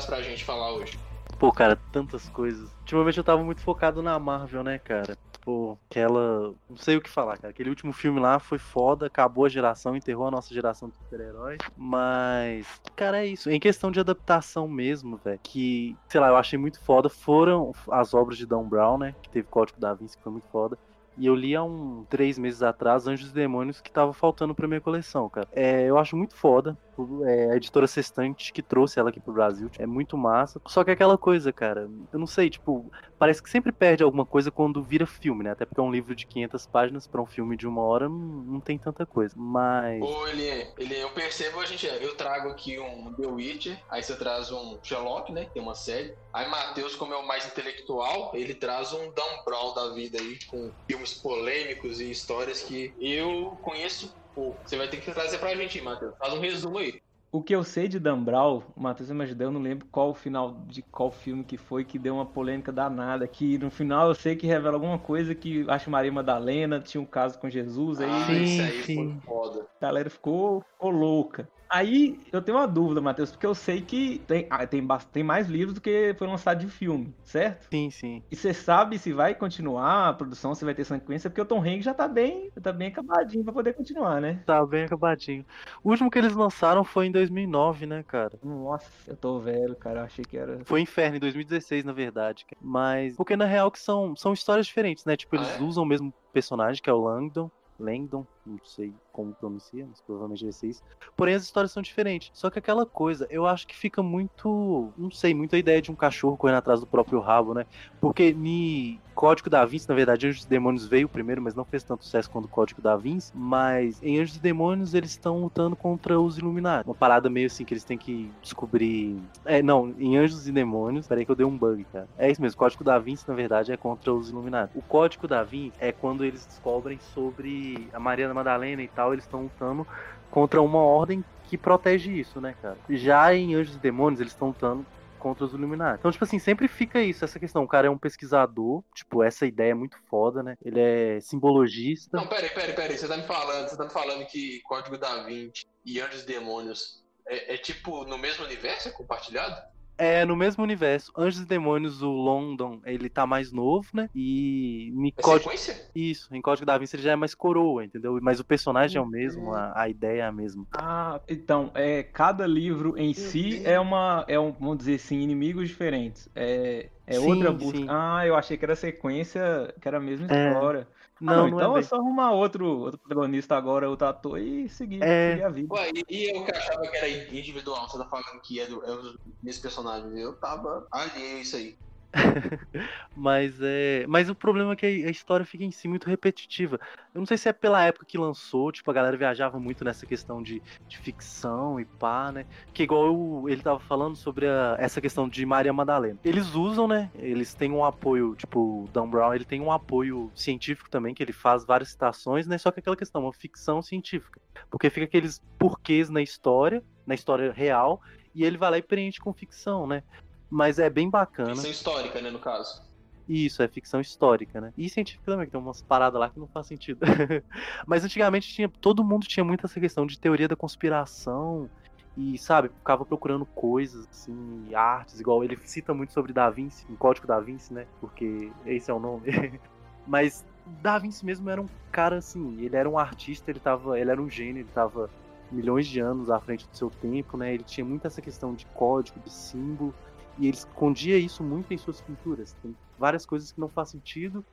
[SPEAKER 1] Traz pra gente falar hoje?
[SPEAKER 3] Pô, cara, tantas coisas. Ultimamente eu tava muito focado na Marvel, né, cara? Pô, aquela. Não sei o que falar, cara. Aquele último filme lá foi foda, acabou a geração, enterrou a nossa geração de super-heróis. Mas, cara, é isso. Em questão de adaptação mesmo, velho, que, sei lá, eu achei muito foda foram as obras de Dan Brown, né? Que teve Código da Vinci, que foi muito foda. E eu li há um três meses atrás Anjos e Demônios que tava faltando pra minha coleção, cara. É, eu acho muito foda é a editora Sextante que trouxe ela aqui pro Brasil. É muito massa. Só que é aquela coisa, cara, eu não sei, tipo, parece que sempre perde alguma coisa quando vira filme, né? Até porque é um livro de 500 páginas para um filme de uma hora não, tem tanta coisa. Mas.
[SPEAKER 1] Ô, ele, ele, eu percebo, a gente, eu trago aqui um The Witcher, aí você traz um Sherlock, né? Tem uma série. Aí Matheus, como é o mais intelectual, ele traz um Dan da vida aí, com filmes polêmicos e histórias que eu conheço pouco. Você vai ter que trazer pra gente, Matheus. Faz um resumo aí.
[SPEAKER 2] O que eu sei de Dan Brown, o Matheus me ajudou, eu não lembro qual o final de qual filme que foi que deu uma polêmica danada. Que no final eu sei que revela alguma coisa que acho Maria Madalena tinha um caso com Jesus aí.
[SPEAKER 1] Ah, isso aí
[SPEAKER 3] sim.
[SPEAKER 1] foi foda.
[SPEAKER 2] A galera ficou, ficou louca. Aí eu tenho uma dúvida, Matheus, porque eu sei que tem, ah, tem, tem mais livros do que foi lançado de filme, certo?
[SPEAKER 3] Sim, sim.
[SPEAKER 2] E você sabe se vai continuar a produção, se vai ter sequência, porque o Tom Hanks já tá bem, tá bem acabadinho pra poder continuar, né?
[SPEAKER 3] Tá bem acabadinho. O último que eles lançaram foi em 2009, né, cara?
[SPEAKER 2] Nossa, eu tô velho, cara. Eu achei que era.
[SPEAKER 3] Foi Inferno em 2016, na verdade. cara. Mas. Porque na real que são, são histórias diferentes, né? Tipo, eles
[SPEAKER 1] Ah, é?
[SPEAKER 3] usam o mesmo personagem, que é o Langdon. Langdon, não sei como pronuncia, mas provavelmente vai ser isso. Porém, as histórias são diferentes. Só que aquela coisa, eu acho que fica muito. Não sei, muito a ideia de um cachorro correndo atrás do próprio rabo, né? Porque ni Código da Vinci, na verdade, Anjos e Demônios veio primeiro, mas não fez tanto sucesso quanto o Código da Vinci. Mas em Anjos e Demônios eles estão lutando contra os Illuminati. Uma parada meio assim que eles têm que descobrir. É, não, em Anjos e Demônios. Peraí que eu dei um bug, cara. É isso mesmo, Código da Vinci, na verdade, é contra os Illuminati. O Código da Vinci é quando eles descobrem sobre a Mariana Madalena e tal, eles estão lutando contra uma ordem que protege isso, né, cara? Já em Anjos e Demônios, eles estão lutando contra os Illuminati. Então, tipo assim, sempre fica isso, essa questão. O cara é um pesquisador, tipo, essa ideia é muito foda, né? Ele é simbologista.
[SPEAKER 1] Não, peraí, peraí, peraí. Você tá me falando, você tá me falando que Código da Vinci e Anjos e Demônios é, é tipo no mesmo universo? É compartilhado?
[SPEAKER 3] É, no mesmo universo. Anjos e Demônios, o London, ele tá mais novo, né? E em
[SPEAKER 1] É
[SPEAKER 3] Código...
[SPEAKER 1] sequência?
[SPEAKER 3] Isso, em Código da Vinci ele já é mais coroa, entendeu? Mas o personagem é o mesmo, a, a ideia é a mesma.
[SPEAKER 2] Ah, então, é, cada livro em si é uma, é um, vamos dizer assim, inimigos diferentes. É, é
[SPEAKER 3] Sim,
[SPEAKER 2] outra busca.
[SPEAKER 3] sim.
[SPEAKER 2] Ah, eu achei que era sequência, que era a mesma
[SPEAKER 3] É.
[SPEAKER 2] história. Ah,
[SPEAKER 3] Não,
[SPEAKER 2] não,
[SPEAKER 3] não,
[SPEAKER 2] então
[SPEAKER 3] é
[SPEAKER 2] é só arrumar outro, outro protagonista agora, outro ator e seguir,
[SPEAKER 3] É.
[SPEAKER 2] seguir a vida.
[SPEAKER 1] Ué, e, eu que achava que era individual, você tá falando que é, do, é os mesmos personagens. Eu tava alheio a isso aí.
[SPEAKER 3] Mas é. Mas o problema é que a história fica em si muito repetitiva. Eu não sei se é pela época que lançou, tipo, a galera viajava muito nessa questão de, de ficção e pá, né? Que igual eu- ele tava falando sobre a- essa questão de Maria Madalena. Eles usam, né? Eles têm um apoio, tipo, o Dan Brown, ele tem um apoio científico também, que ele faz várias citações, né? Só que aquela questão, uma ficção científica. Porque fica aqueles porquês na história, na história real, e ele vai lá e preenche com ficção, né? Mas é bem bacana.
[SPEAKER 1] Ficção histórica, né, no caso.
[SPEAKER 3] Isso, é ficção histórica, né? E científica também, que tem umas paradas lá que não faz sentido. Mas antigamente tinha, todo mundo tinha muito essa questão de teoria da conspiração e, sabe, ficava procurando coisas, assim, artes, igual ele cita muito sobre Da Vinci, em Código Da Vinci, né? Porque esse é o nome. Mas Da Vinci mesmo era um cara, assim, ele era um artista, ele tava, ele era um gênio, ele tava milhões de anos à frente do seu tempo, né? Ele tinha muito essa questão de código, de símbolo, e ele escondia isso muito em suas pinturas. Tem várias coisas que não faz sentido.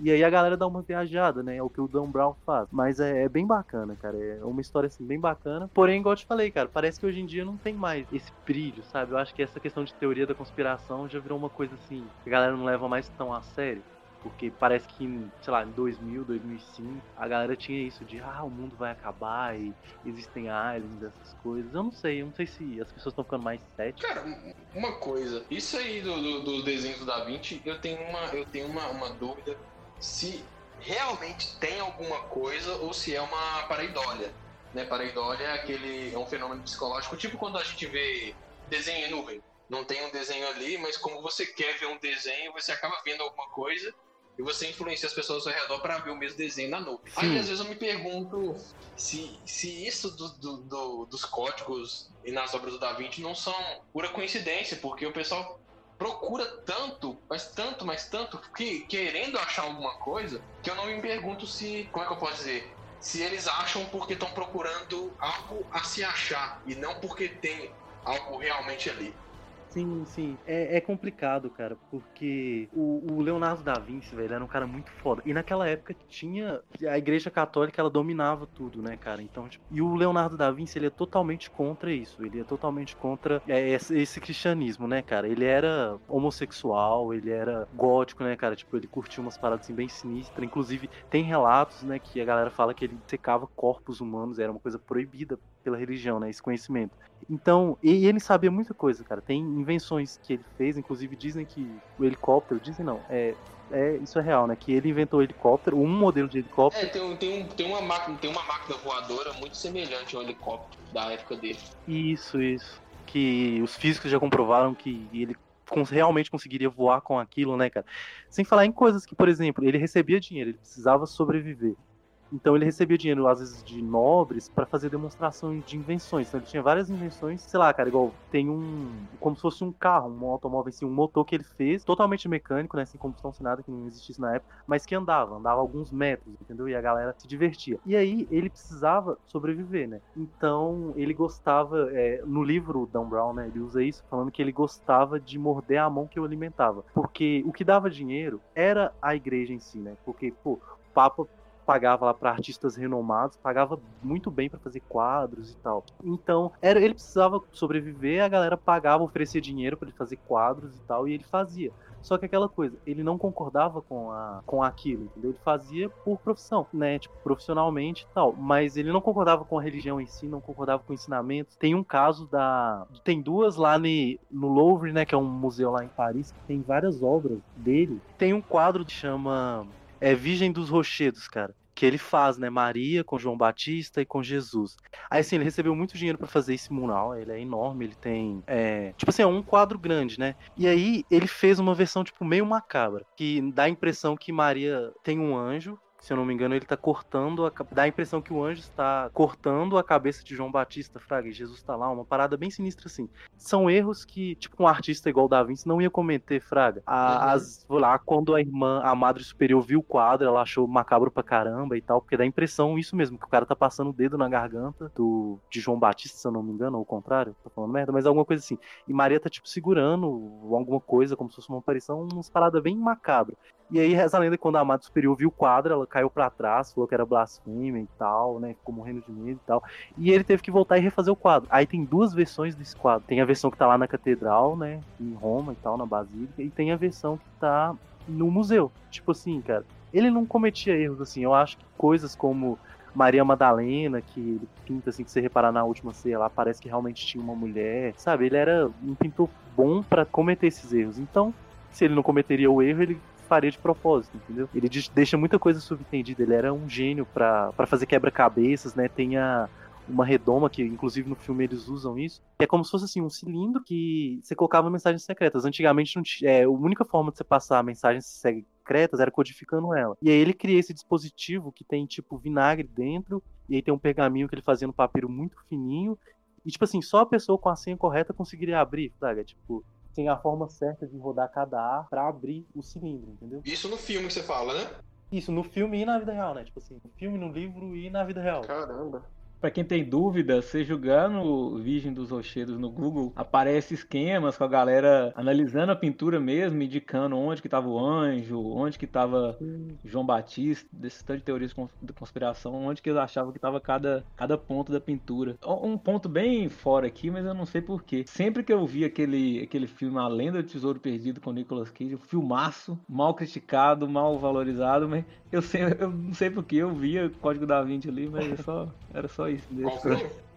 [SPEAKER 3] E aí a galera dá uma viajada, né? É o que o Dan Brown faz. Mas é, é bem bacana, cara. É uma história assim bem bacana. Porém, igual eu te falei, cara, parece que hoje em dia não tem mais esse brilho, sabe? Eu acho que essa questão de teoria da conspiração já virou uma coisa assim que a galera não leva mais tão a sério. Porque parece que, sei lá, em 2000, 2005, a galera tinha isso de, ah, o mundo vai acabar e existem aliens, essas coisas. Eu não sei, eu não sei se as pessoas estão ficando mais céticas.
[SPEAKER 1] Cara, um- uma coisa, isso aí do, do, do desenho Da Vinci, eu tenho uma, eu tenho uma, uma dúvida se realmente tem alguma coisa ou se é uma pareidolia. Né? Pareidolia é aquele é um fenômeno psicológico, tipo quando a gente vê desenho em nuvem. Não tem um desenho ali, mas como você quer ver um desenho, você acaba vendo alguma coisa e você influencia as pessoas ao seu redor para ver o mesmo desenho na nuvem. Aí às vezes eu me pergunto se, se isso do- do- do- dos códigos e nas obras do Da Vinci não são pura coincidência, porque o pessoal procura tanto, mas tanto, mas tanto, que querendo achar alguma coisa, que eu não me pergunto se, como é que eu posso dizer, se eles acham porque estão procurando algo a se achar e não porque tem algo realmente ali.
[SPEAKER 3] Sim, sim. É, é complicado, cara, porque o, o, Leonardo da Vinci, velho, era um cara muito foda. E naquela época tinha. A igreja católica, ela dominava tudo, né, cara? Então, tipo, e o Leonardo da Vinci, ele é totalmente contra isso. Ele é totalmente contra é, esse, cristianismo, né, cara? Ele era homossexual, ele era gótico, né, cara? Tipo, ele curtia umas paradas assim bem sinistras. Inclusive, tem relatos, né, que a galera fala que ele secava corpos humanos, era uma coisa proibida pela religião, né? Esse conhecimento. Então, e ele sabia muita coisa, cara. Tem invenções que ele fez, inclusive dizem que o helicóptero, dizem não, é, é isso é real, né? Que ele inventou o helicóptero, um modelo de helicóptero.
[SPEAKER 1] É, tem, tem, tem, uma máquina, tem uma máquina voadora muito semelhante ao helicóptero da época dele.
[SPEAKER 3] Isso, isso. Que os físicos já comprovaram que ele realmente conseguiria voar com aquilo, né, cara? Sem falar em coisas que, por exemplo, ele recebia dinheiro, ele precisava sobreviver. Então ele recebia dinheiro, às vezes, de nobres para fazer demonstrações de invenções. Então ele tinha várias invenções, sei lá, cara, igual tem um. como se fosse um carro, um automóvel, assim, um motor que ele fez, totalmente mecânico, né? Sem combustão, sem nada, que não existisse na época, mas que andava, andava alguns metros, entendeu? E a galera se divertia. E aí ele precisava sobreviver, né? Então ele gostava, é, no livro Dan Brown, né? Ele usa isso, falando que ele gostava de morder a mão que o alimentava. Porque o que dava dinheiro era a igreja em si, né? Porque, pô, o Papa pagava lá para artistas renomados, pagava muito bem para fazer quadros e tal. Então, era, ele precisava sobreviver, a galera pagava, oferecia dinheiro para ele fazer quadros e tal, e ele fazia. Só que aquela coisa, ele não concordava com, a, com aquilo, entendeu? Ele fazia por profissão, né? Tipo, profissionalmente e tal. Mas ele não concordava com a religião em si, não concordava com ensinamentos. Tem um caso da. Tem duas lá ne, no Louvre, né? Que é um museu lá em Paris, que tem várias obras dele. Tem um quadro que chama é Virgem dos Rochedos, cara. Que ele faz, né? Maria com João Batista e com Jesus. Aí, assim, ele recebeu muito dinheiro para fazer esse mural. Ele é enorme, ele tem. É, tipo assim, é um quadro grande, né? E aí, ele fez uma versão, tipo, meio macabra. Que dá a impressão que Maria tem um anjo se eu não me engano, ele está cortando, a, dá a impressão que o anjo está cortando a cabeça de João Batista, Fraga, e Jesus está lá, uma parada bem sinistra assim. São erros que, tipo, um artista igual o Da Vinci não ia cometer, Fraga. A, uhum. as, lá, quando a irmã, a Madre Superior viu o quadro, ela achou macabro pra caramba e tal, porque dá a impressão, isso mesmo, que o cara tá passando o dedo na garganta do, de João Batista, se eu não me engano, ou o contrário, tô falando merda, mas alguma coisa assim. E Maria tá, tipo, segurando alguma coisa, como se fosse uma aparição, umas paradas bem macabras. E aí reza a lenda quando a Amada Superior viu o quadro, ela caiu para trás, falou que era blasfêmia e tal, né? Ficou morrendo de medo e tal. E ele teve que voltar e refazer o quadro. Aí tem duas versões desse quadro. Tem a versão que tá lá na catedral, né? Em Roma e tal, na Basílica. E tem a versão que tá no museu. Tipo assim, cara. Ele não cometia erros, assim. Eu acho que coisas como Maria Madalena, que ele pinta, assim, que você reparar na última ceia lá, parece que realmente tinha uma mulher, sabe? Ele era um pintor bom para cometer esses erros. Então, se ele não cometeria o erro, ele faria de propósito, entendeu? Ele deixa muita coisa subentendida. Ele era um gênio para fazer quebra-cabeças, né? Tem a, uma redoma, que inclusive no filme eles usam isso, que é como se fosse assim, um cilindro que você colocava mensagens secretas. Antigamente não tinha, é, a única forma de você passar mensagens secretas era codificando ela. E aí ele cria esse dispositivo que tem tipo vinagre dentro, e aí tem um pergaminho que ele fazia no papiro muito fininho. E tipo assim, só a pessoa com a senha correta conseguiria abrir, sabe? Tipo, tem a forma certa de rodar cada ar para abrir o cilindro, entendeu?
[SPEAKER 1] Isso no filme que você fala, né?
[SPEAKER 3] Isso, no filme e na vida real, né? Tipo assim, no filme, no livro e na vida real.
[SPEAKER 1] Caramba.
[SPEAKER 2] Para quem tem dúvida, você jogando Virgem dos Rochedos no Google, aparece esquemas com a galera analisando a pintura mesmo, indicando onde que tava o anjo, onde que tava João Batista, desse tanto de teorias de conspiração, onde que eles achavam que tava cada, cada ponto da pintura. Um ponto bem fora aqui, mas eu não sei porquê. Sempre que eu vi aquele, aquele filme A Lenda do Tesouro Perdido com Nicolas Cage, um filmaço, mal criticado, mal valorizado, mas eu, sei, eu não sei porquê, eu via Código da Vinci ali, mas só, era só isso.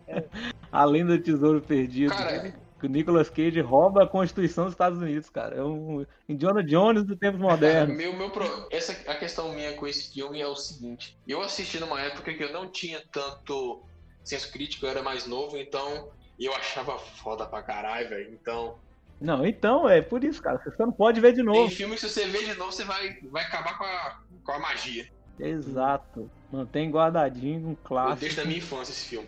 [SPEAKER 2] É. A lenda do tesouro perdido. Cara, que o Nicolas Cage rouba a Constituição dos Estados Unidos, cara. É um Indiana Jones do tempo moderno.
[SPEAKER 1] meu, meu pro... Essa, a questão minha com esse filme é o seguinte: eu assisti numa época que eu não tinha tanto senso crítico, eu era mais novo, então eu achava foda pra caralho, velho. Então.
[SPEAKER 2] Não, então, é por isso, cara. Você não pode ver de novo. Tem
[SPEAKER 1] filme que se você ver de novo, você vai, vai acabar com a, com a magia.
[SPEAKER 2] Exato. Mantém guardadinho um clássico.
[SPEAKER 1] Desde a minha infância esse filme.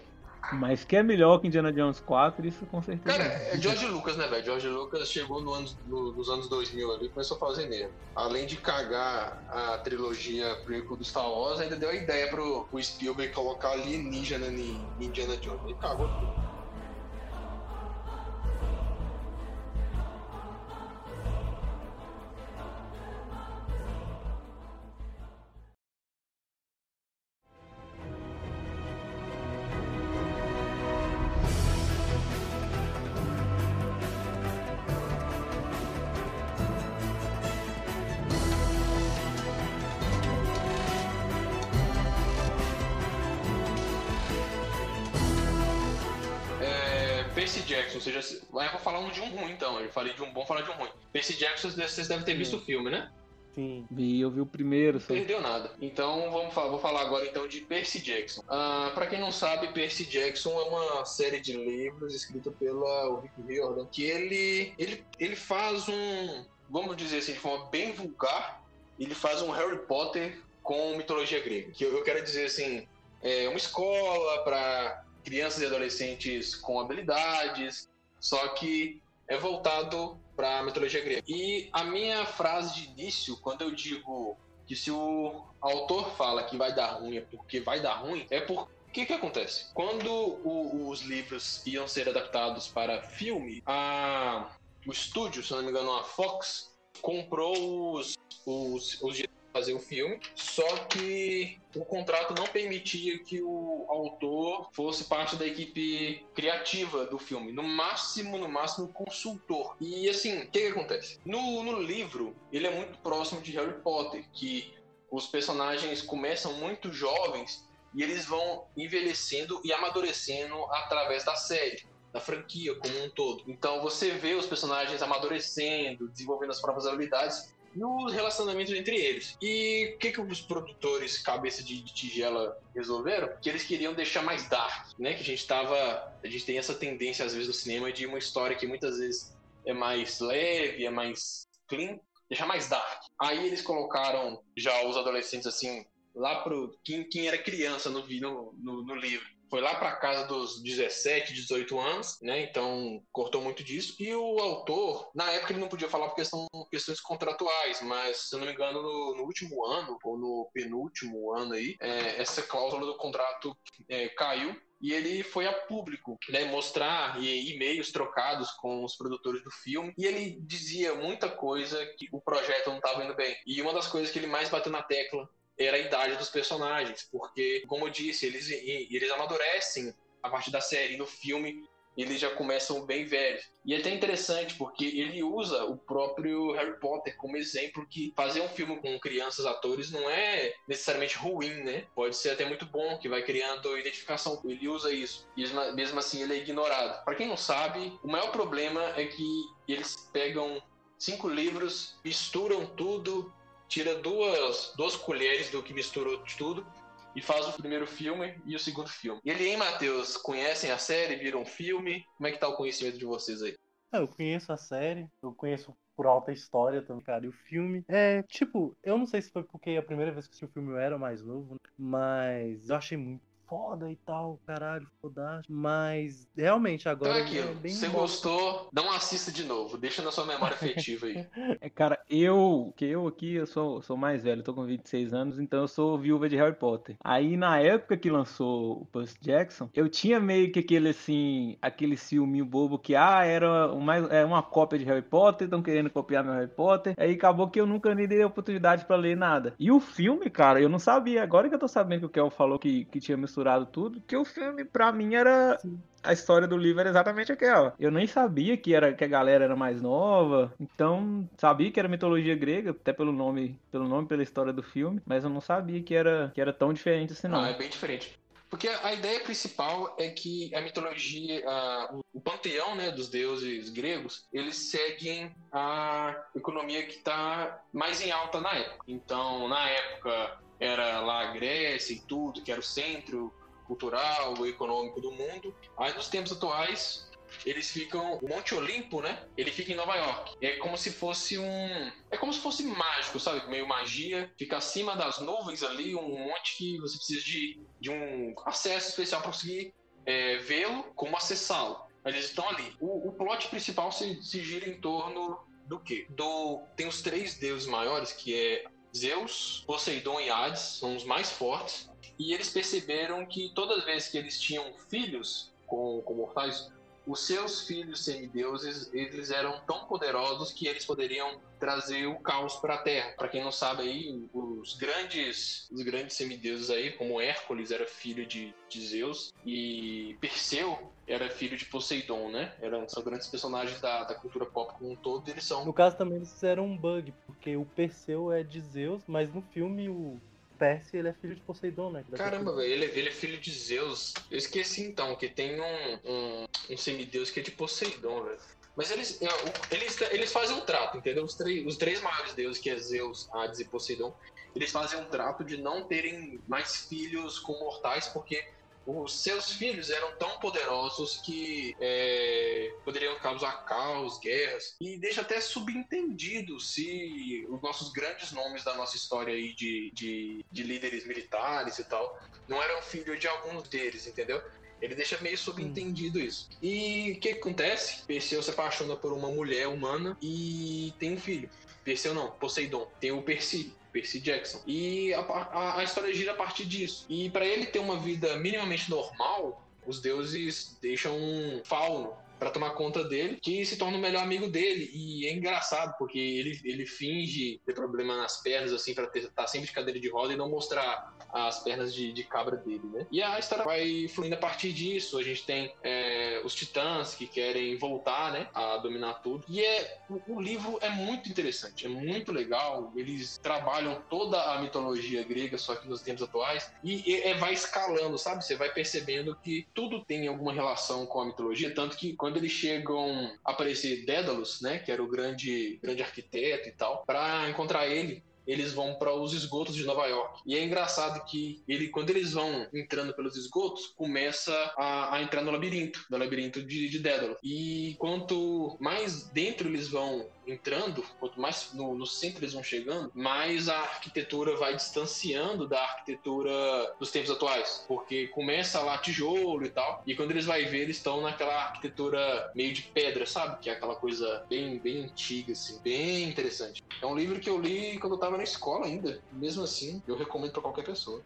[SPEAKER 2] Mas que é melhor que Indiana Jones 4, isso com certeza.
[SPEAKER 1] Cara, é George Lucas, né, velho? George Lucas chegou no anos, no, nos anos 2000 ali e começou a fazer mesmo. Além de cagar a trilogia prequel do Star Wars, ainda deu a ideia pro, pro Spielberg colocar alienígena em Indiana Jones. Ele cagou tudo. Vocês devem ter visto o filme, né?
[SPEAKER 3] Sim.
[SPEAKER 2] Vi, eu vi o primeiro. Só.
[SPEAKER 1] Perdeu nada. Então vamos falar, vou falar agora então de Percy Jackson. Uh, para quem não sabe, Percy Jackson é uma série de livros escrita pela Rick Riordan que ele, ele ele faz um, vamos dizer assim, de forma bem vulgar, ele faz um Harry Potter com mitologia grega. Que eu, eu quero dizer assim, é uma escola para crianças e adolescentes com habilidades, só que é voltado para a mitologia grega. E a minha frase de início, quando eu digo que se o autor fala que vai dar ruim é porque vai dar ruim, é por o que, que acontece? Quando o, os livros iam ser adaptados para filme, a, o estúdio, se não me engano, a Fox, comprou os, os, os fazer o filme, só que o contrato não permitia que o autor fosse parte da equipe criativa do filme. No máximo, no máximo, consultor. E assim, o que, que acontece? No, no livro, ele é muito próximo de Harry Potter, que os personagens começam muito jovens e eles vão envelhecendo e amadurecendo através da série da franquia como um todo. Então você vê os personagens amadurecendo, desenvolvendo as próprias habilidades e o relacionamento entre eles. E o que, que os produtores cabeça de, de tigela resolveram? Que eles queriam deixar mais dark, né? Que a gente tava. A gente tem essa tendência, às vezes, no cinema de uma história que muitas vezes é mais leve, é mais clean, deixar mais dark. Aí eles colocaram já os adolescentes assim, lá pro. Quem, quem era criança no, no, no livro foi lá para casa dos 17, 18 anos, né? Então cortou muito disso. E o autor, na época ele não podia falar por questão, questões contratuais, mas se eu não me engano, no, no último ano, ou no penúltimo ano aí, é, essa cláusula do contrato é, caiu e ele foi a público, né, mostrar e-mails trocados com os produtores do filme, e ele dizia muita coisa que o projeto não estava indo bem. E uma das coisas que ele mais bateu na tecla era a idade dos personagens, porque, como eu disse, eles, eles amadurecem a partir da série. No filme, eles já começam bem velhos. E é até interessante, porque ele usa o próprio Harry Potter como exemplo que fazer um filme com crianças atores não é necessariamente ruim, né? Pode ser até muito bom, que vai criando identificação. Ele usa isso. E mesmo assim ele é ignorado. Para quem não sabe, o maior problema é que eles pegam cinco livros, misturam tudo, tira duas, duas colheres do que misturou tudo e faz o primeiro filme e o segundo filme. E ele, hein, Matheus, conhecem a série, viram um filme? Como é que tá o conhecimento de vocês aí?
[SPEAKER 3] Ah, eu conheço a série, eu conheço por alta história também, cara. E o filme é, tipo, eu não sei se foi porque a primeira vez que assisti o filme eu era mais novo, mas eu achei muito foda e tal, caralho, fodástico. Mas realmente agora.
[SPEAKER 1] Então é aquilo. É bem Você bom. gostou? Não assista de novo. Deixa na sua memória afetiva aí.
[SPEAKER 2] É, cara, eu, que eu aqui, eu sou, sou mais velho, tô com 26 anos, então eu sou viúva de Harry Potter. Aí na época que lançou o Percy Jackson, eu tinha meio que aquele assim, aquele ciúminho bobo que, ah, era uma, é uma cópia de Harry Potter, estão querendo copiar meu Harry Potter. Aí acabou que eu nunca nem dei a oportunidade para ler nada. E o filme, cara, eu não sabia. Agora que eu tô sabendo que o Kel falou que, que tinha misturado misturado tudo, que o filme, pra mim, era. Sim. A história do livro era exatamente aquela. Eu nem sabia que, era, que a galera era mais nova, então sabia que era mitologia grega, até pelo nome, pelo nome, pela história do filme, mas eu não sabia que era, que era tão diferente assim, não.
[SPEAKER 1] Ah, é bem diferente. Porque a ideia principal é que a mitologia, o panteão né, dos deuses gregos, eles seguem a economia que está mais em alta na época. Então, na época, era lá a Grécia e tudo, que era o centro cultural, econômico do mundo. Aí nos tempos atuais, eles ficam. O Monte Olimpo, né? Ele fica em Nova York. É como se fosse um. É como se fosse mágico, sabe? Meio magia. Fica acima das nuvens ali, um monte que você precisa de, de um acesso especial para conseguir é, vê-lo, como acessá-lo. Eles estão ali. O, o plot principal se, se gira em torno do quê? Do, tem os três deuses maiores, que é Zeus, Poseidon e Hades são os mais fortes, e eles perceberam que todas as vezes que eles tinham filhos com, com mortais, os seus filhos semideuses, eles eram tão poderosos que eles poderiam trazer o caos para a Terra. Para quem não sabe aí, os grandes, os grandes semideuses aí, como Hércules era filho de, de Zeus e Perseu era filho de Poseidon, né? Eram, são grandes personagens da, da cultura pop como um todo, eles são...
[SPEAKER 3] No caso também eles fizeram um bug, porque o Perseu é de Zeus, mas no filme o Percy, ele é filho de Poseidon, né?
[SPEAKER 1] Caramba, velho, ele, ele, é filho de Zeus. Eu esqueci então que tem um, um, um semideus que é de Poseidon, velho. Mas eles, é, eles, eles fazem um trato, entendeu? Os, três, os três maiores deuses, que é Zeus, Hades e Poseidon, eles fazem um trato de não terem mais filhos com mortais, porque os seus filhos eram tão poderosos que é, poderiam causar caos, guerras, e deixa até subentendido se os nossos grandes nomes da nossa história aí de, de, de líderes militares e tal não eram filhos de alguns deles, entendeu? Ele deixa meio subentendido isso. E o que, acontece? Perseu se apaixona por uma mulher humana e tem um filho. Perseu não, Poseidon. Tem o Percy. Percy Jackson. E a, a, a história gira a partir disso. E para ele ter uma vida minimamente normal, os deuses deixam um fauno para tomar conta dele, que se torna o melhor amigo dele. E é engraçado, porque ele, ele finge ter problema nas pernas, assim, pra estar tá sempre de cadeira de roda e não mostrar as pernas de, de cabra dele, né? E a história vai fluindo a partir disso. A gente tem é, os titãs que querem voltar, né? A dominar tudo. E é, o, o, livro é muito interessante, é muito legal. Eles trabalham toda a mitologia grega, só que nos tempos atuais. E, e é, vai escalando, sabe? Você vai percebendo que tudo tem alguma relação com a mitologia. Tanto que quando eles chegam a aparecer Dédalus, né? Que era o grande, grande arquiteto e tal, para encontrar ele eles vão para os esgotos de Nova York. E é engraçado que ele, quando eles vão entrando pelos esgotos, começa a, a entrar no labirinto, no labirinto de, de Dédalo. E quanto mais dentro eles vão entrando, quanto mais no, no, centro eles vão chegando, mais a arquitetura vai distanciando da arquitetura dos tempos atuais. Porque começa lá tijolo e tal, e quando eles vão ver, eles estão naquela arquitetura meio de pedra, sabe? Que é aquela coisa bem, bem antiga, assim, bem interessante. É um livro que eu li quando eu tava na escola ainda. Mesmo assim, eu recomendo para qualquer pessoa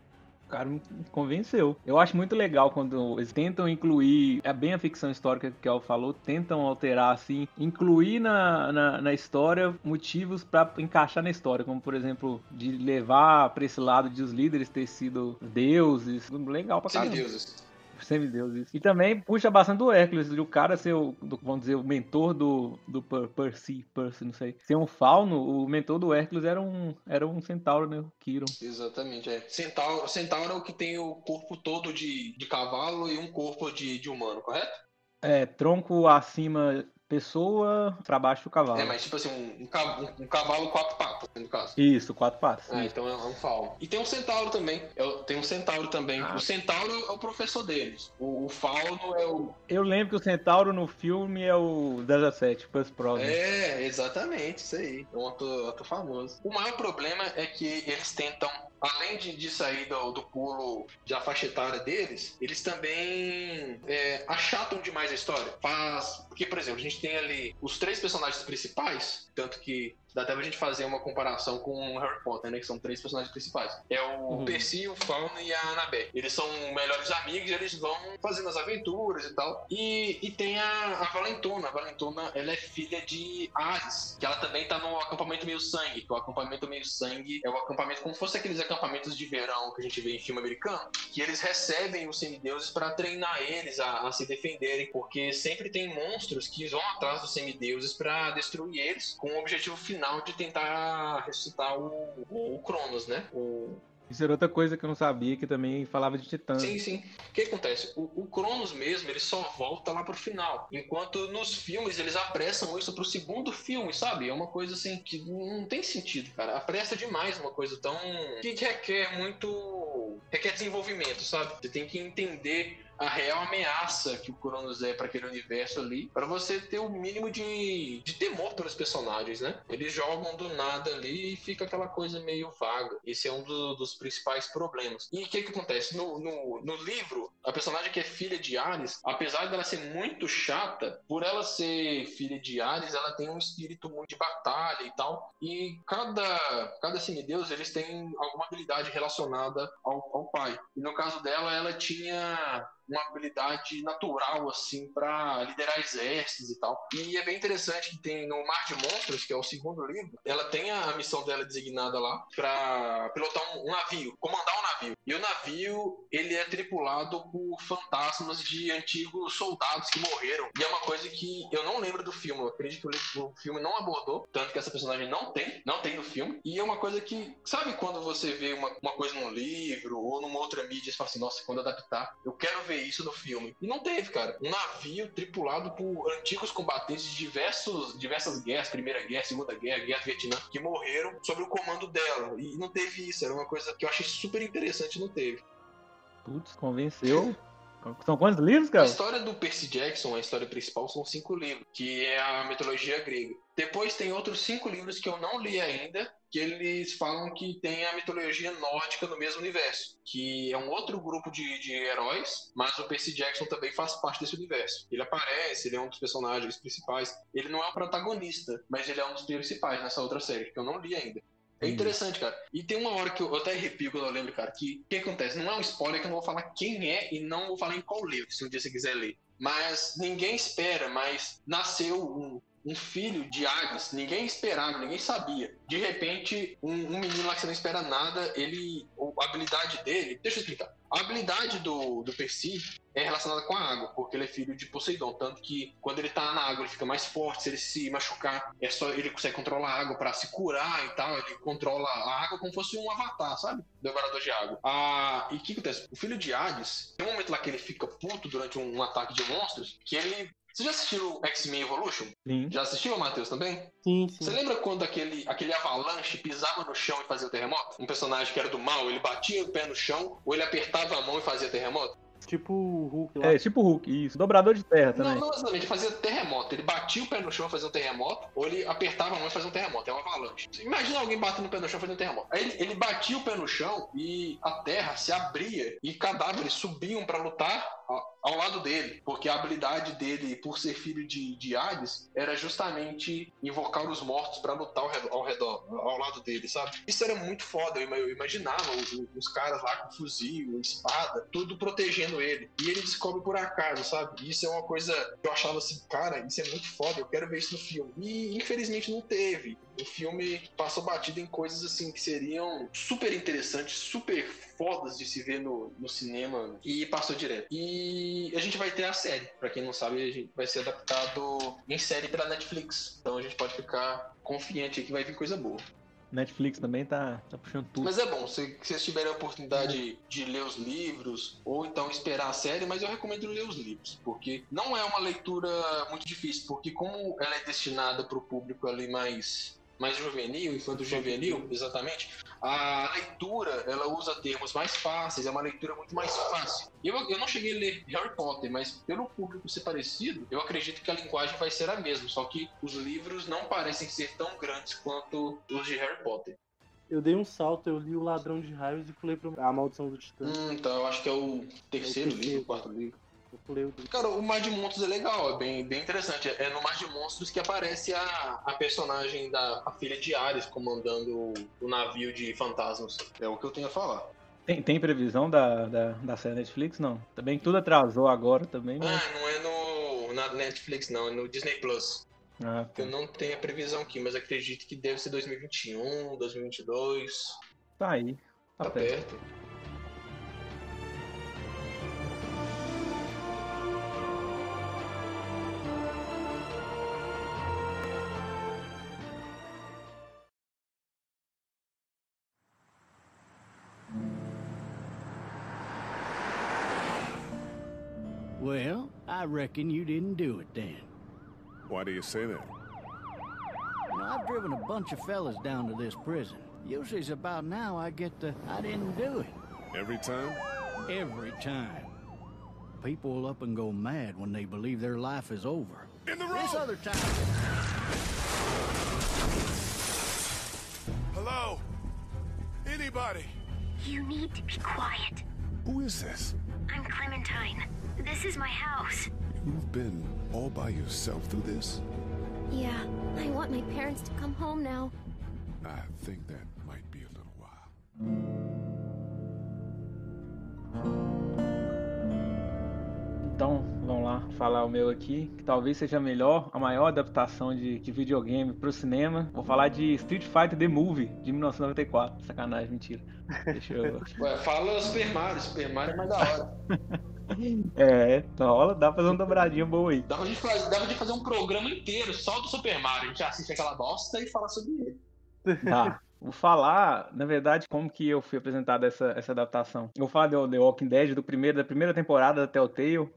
[SPEAKER 2] cara me convenceu. Eu acho muito legal quando eles tentam incluir, é bem a ficção histórica que o falou, tentam alterar assim, incluir na, na, na história motivos para encaixar na história, como por exemplo, de levar para esse lado de os líderes ter sido deuses. Legal pra caramba.
[SPEAKER 1] deuses
[SPEAKER 2] semideus isso. E também puxa bastante do Hércules, de o cara ser o, do, vamos dizer, o mentor do, do Percy, Percy, não sei. Ser um fauno, o mentor do Hércules era um, era um centauro, né? O Kiron.
[SPEAKER 1] Exatamente, é. Centauro, centauro é o que tem o corpo todo de, de cavalo e um corpo de, de humano, correto?
[SPEAKER 2] É, tronco acima pessoa para baixo do cavalo.
[SPEAKER 1] É, mas tipo assim, um, um, um cavalo quatro patas, no caso.
[SPEAKER 2] Isso, quatro patas.
[SPEAKER 1] Ah, então é um fauno. E tem um centauro também. É, tem um centauro também. Ah. O centauro é o professor deles. O, o fauno é o.
[SPEAKER 2] Eu lembro que o centauro no filme é o 17, Plus Pro.
[SPEAKER 1] É, exatamente, isso aí. É um ator, ator famoso. O maior problema é que eles tentam além de, de sair do, do pulo da faixa etária deles, eles também é, achatam demais a história. Faz. Porque, por exemplo, a gente tem ali os três personagens principais, tanto que dá até pra gente fazer uma comparação com Harry Potter, né? Que são três personagens principais. É o uhum. Percy, o Fauno e a Annabelle. Eles são melhores amigos, eles vão fazendo as aventuras e tal. E, e tem a, a Valentona. A Valentona, ela é filha de Ares, que ela também tá no acampamento meio sangue. Que o acampamento meio sangue é o acampamento como se fosse aqueles acampamentos de verão que a gente vê em filme americano, que eles recebem os semideuses para treinar eles a, a se defenderem, porque sempre tem monstros que vão atrás dos semideuses para destruir eles, com o objetivo final final de tentar ressuscitar o, o Cronos, né? O,
[SPEAKER 2] isso era outra coisa que eu não sabia, que também falava de Titã.
[SPEAKER 1] Sim, sim. O que acontece? O, o, Cronos mesmo, ele só volta lá pro final. Enquanto nos filmes eles apressam isso pro segundo filme, sabe? É uma coisa assim que não tem sentido, cara. Apressa demais uma coisa tão. que requer muito. requer desenvolvimento, sabe? Você tem que entender a real ameaça que o Cronos é para aquele universo ali, para você ter o mínimo de, de temor pelos personagens, né? Eles jogam do nada ali e fica aquela coisa meio vaga. Esse é um do, dos principais problemas. E o que, que acontece? No, no, no, livro, a personagem que é filha de Ares, apesar dela ser muito chata, por ela ser filha de Ares, ela tem um espírito muito de batalha e tal. E cada, cada semideus, eles têm alguma habilidade relacionada ao, ao pai. E no caso dela, ela tinha uma habilidade natural, assim, para liderar exércitos e tal. E é bem interessante que tem no Mar de Monstros, que é o segundo livro, ela tem a missão dela designada lá para pilotar um, um, navio, comandar um navio. E o navio, ele é tripulado por fantasmas de antigos soldados que morreram. E é uma coisa que eu não lembro do filme, eu acredito que o filme não abordou, tanto que essa personagem não tem, não tem no filme. E é uma coisa que, sabe quando você vê uma, uma coisa num livro ou numa outra mídia e fala assim, nossa, quando adaptar, eu quero ver isso no filme. E não teve, cara. Um navio tripulado por antigos combatentes de diversos, diversas guerras, Primeira Guerra, Segunda Guerra, Guerra do Vietnã, que morreram sob o comando dela. E não teve isso, era uma coisa que eu achei super interessante, não teve.
[SPEAKER 2] Putz, convenceu. São quantos livros, cara? A
[SPEAKER 1] história do Percy Jackson, a história principal, são cinco livros, que é a mitologia grega. Depois tem outros cinco livros que eu não li ainda, que eles falam que tem a mitologia nórdica no mesmo universo, que é um outro grupo de, de heróis, mas o Percy Jackson também faz parte desse universo. Ele aparece, ele é um dos personagens principais. Ele não é o protagonista, mas ele é um dos principais nessa outra série, que eu não li ainda. É interessante, cara. E tem uma hora que eu, até arrepio quando eu lembro, cara, que o que acontece? Não é um spoiler que eu não vou falar quem é e não vou falar em qual livro, se um dia você quiser ler. Mas ninguém espera, mas nasceu um, um filho de Hades, ninguém esperava, ninguém sabia. De repente, um, um, menino lá que você não espera nada, ele. A habilidade dele. Deixa eu explicar. A habilidade do, do Percy é relacionada com a água, porque ele é filho de Poseidon. Tanto que quando ele tá na água, ele fica mais forte. Se ele se machucar, é só ele consegue controlar a água para se curar e tal. Ele controla a água como se fosse um avatar, sabe? Devorador de água. Ah, e o que acontece? O filho de Hades, tem um momento lá que ele fica puto durante um, um ataque de monstros, que ele você já assistiu X-Men Evolution?
[SPEAKER 2] Sim.
[SPEAKER 1] Já assistiu, Matheus, também?
[SPEAKER 2] Sim, sim.
[SPEAKER 1] Você lembra quando aquele, aquele avalanche pisava no chão e fazia o terremoto? Um personagem que era do mal, ele batia o pé no chão, ou ele apertava a mão e fazia terremoto?
[SPEAKER 3] Tipo o Hulk lá.
[SPEAKER 2] É, tipo o Hulk, isso. Dobrador de terra também.
[SPEAKER 1] Não, não exatamente. Ele fazia terremoto. Ele batia o pé no chão fazia um terremoto, ou ele apertava a mão e fazia um terremoto. É uma avalanche. Imagina alguém batendo o pé no chão e fazendo um terremoto. Aí ele, ele batia o pé no chão e a terra se abria e cadáveres subiam para lutar ao lado dele, porque a habilidade dele, por ser filho de, de Hades, era justamente invocar os mortos para lutar ao redor, ao redor, ao lado dele, sabe? Isso era muito foda, eu imaginava os, os caras lá com fuzil, espada, tudo protegendo ele. E ele descobre por acaso, sabe? Isso é uma coisa que eu achava assim, cara, isso é muito foda, eu quero ver isso no filme. E infelizmente não teve. O filme passou batido em coisas assim que seriam super interessantes, super fodas de se ver no, no cinema e passou direto. E a gente vai ter a série. Para quem não sabe, vai ser adaptado em série pela Netflix. Então a gente pode ficar confiante que vai vir coisa boa.
[SPEAKER 2] Netflix também tá, tá puxando tudo.
[SPEAKER 1] Mas é bom, se, se vocês tiverem a oportunidade de ler os livros, ou então esperar a série, mas eu recomendo ler os livros, porque não é uma leitura muito difícil, porque como ela é destinada para o público ali mais mais juvenil, infanto juvenil, exatamente, a leitura ela usa termos mais fáceis, é uma leitura muito mais fácil. Eu, eu não cheguei a ler Harry Potter, mas pelo público ser parecido, eu acredito que a linguagem vai ser a mesma, só que os livros não parecem ser tão grandes quanto os de Harry Potter.
[SPEAKER 3] Eu dei um salto, eu li O Ladrão de Raios e pulei para A Maldição do Titã.
[SPEAKER 1] Hum, então eu acho que é o terceiro, é o livro, o quarto livro. Cara, o Mar de Monstros é legal, é bem, bem interessante. É no Mar de Monstros que aparece a, a personagem da a filha de Ares comandando o, o navio de fantasmas. É o que eu tenho a falar.
[SPEAKER 2] Tem, tem previsão da, da, da série Netflix? Não. Também tudo atrasou agora também.
[SPEAKER 1] Mas... Ah, não é no, na Netflix, não, é no Disney Plus. Ah, tá. Eu não tenho a previsão aqui, mas acredito que deve ser 2021, 2022.
[SPEAKER 2] Tá aí.
[SPEAKER 1] Tá, tá perto. perto.
[SPEAKER 4] Reckon you didn't do it then.
[SPEAKER 5] Why do you say that?
[SPEAKER 4] You know, I've driven a bunch of fellas down to this prison. Usually it's about now I get the, I didn't do it.
[SPEAKER 5] Every time?
[SPEAKER 4] Every time. People will up and go mad when they believe their life is over.
[SPEAKER 5] In the road!
[SPEAKER 4] This other time...
[SPEAKER 5] Hello? Anybody?
[SPEAKER 6] You need to be quiet.
[SPEAKER 5] Who is this?
[SPEAKER 6] I'm Clementine. This is my house.
[SPEAKER 5] You've been all by yourself through this?
[SPEAKER 6] Yeah, I want my parents to come home now.
[SPEAKER 5] I think that might be a little while.
[SPEAKER 2] Então, vamos lá, falar o meu aqui, que talvez seja a melhor, a maior adaptação de, de videogame pro cinema. Vou falar de Street Fighter The Movie, de 1994. Sacanagem, mentira. Deixa eu...
[SPEAKER 1] Ué, fala Super Mario, Super Mario é mais da hora.
[SPEAKER 2] é, rola, dá pra fazer uma dobradinha boa aí.
[SPEAKER 1] Dava de, fazer, dava de fazer um programa inteiro só do Super Mario. A gente assiste aquela bosta e fala sobre ele.
[SPEAKER 2] Tá. Vou falar, na verdade, como que eu fui apresentado essa, essa adaptação. Eu vou falar do The Walking Dead, do primeiro, da primeira temporada da Telltale.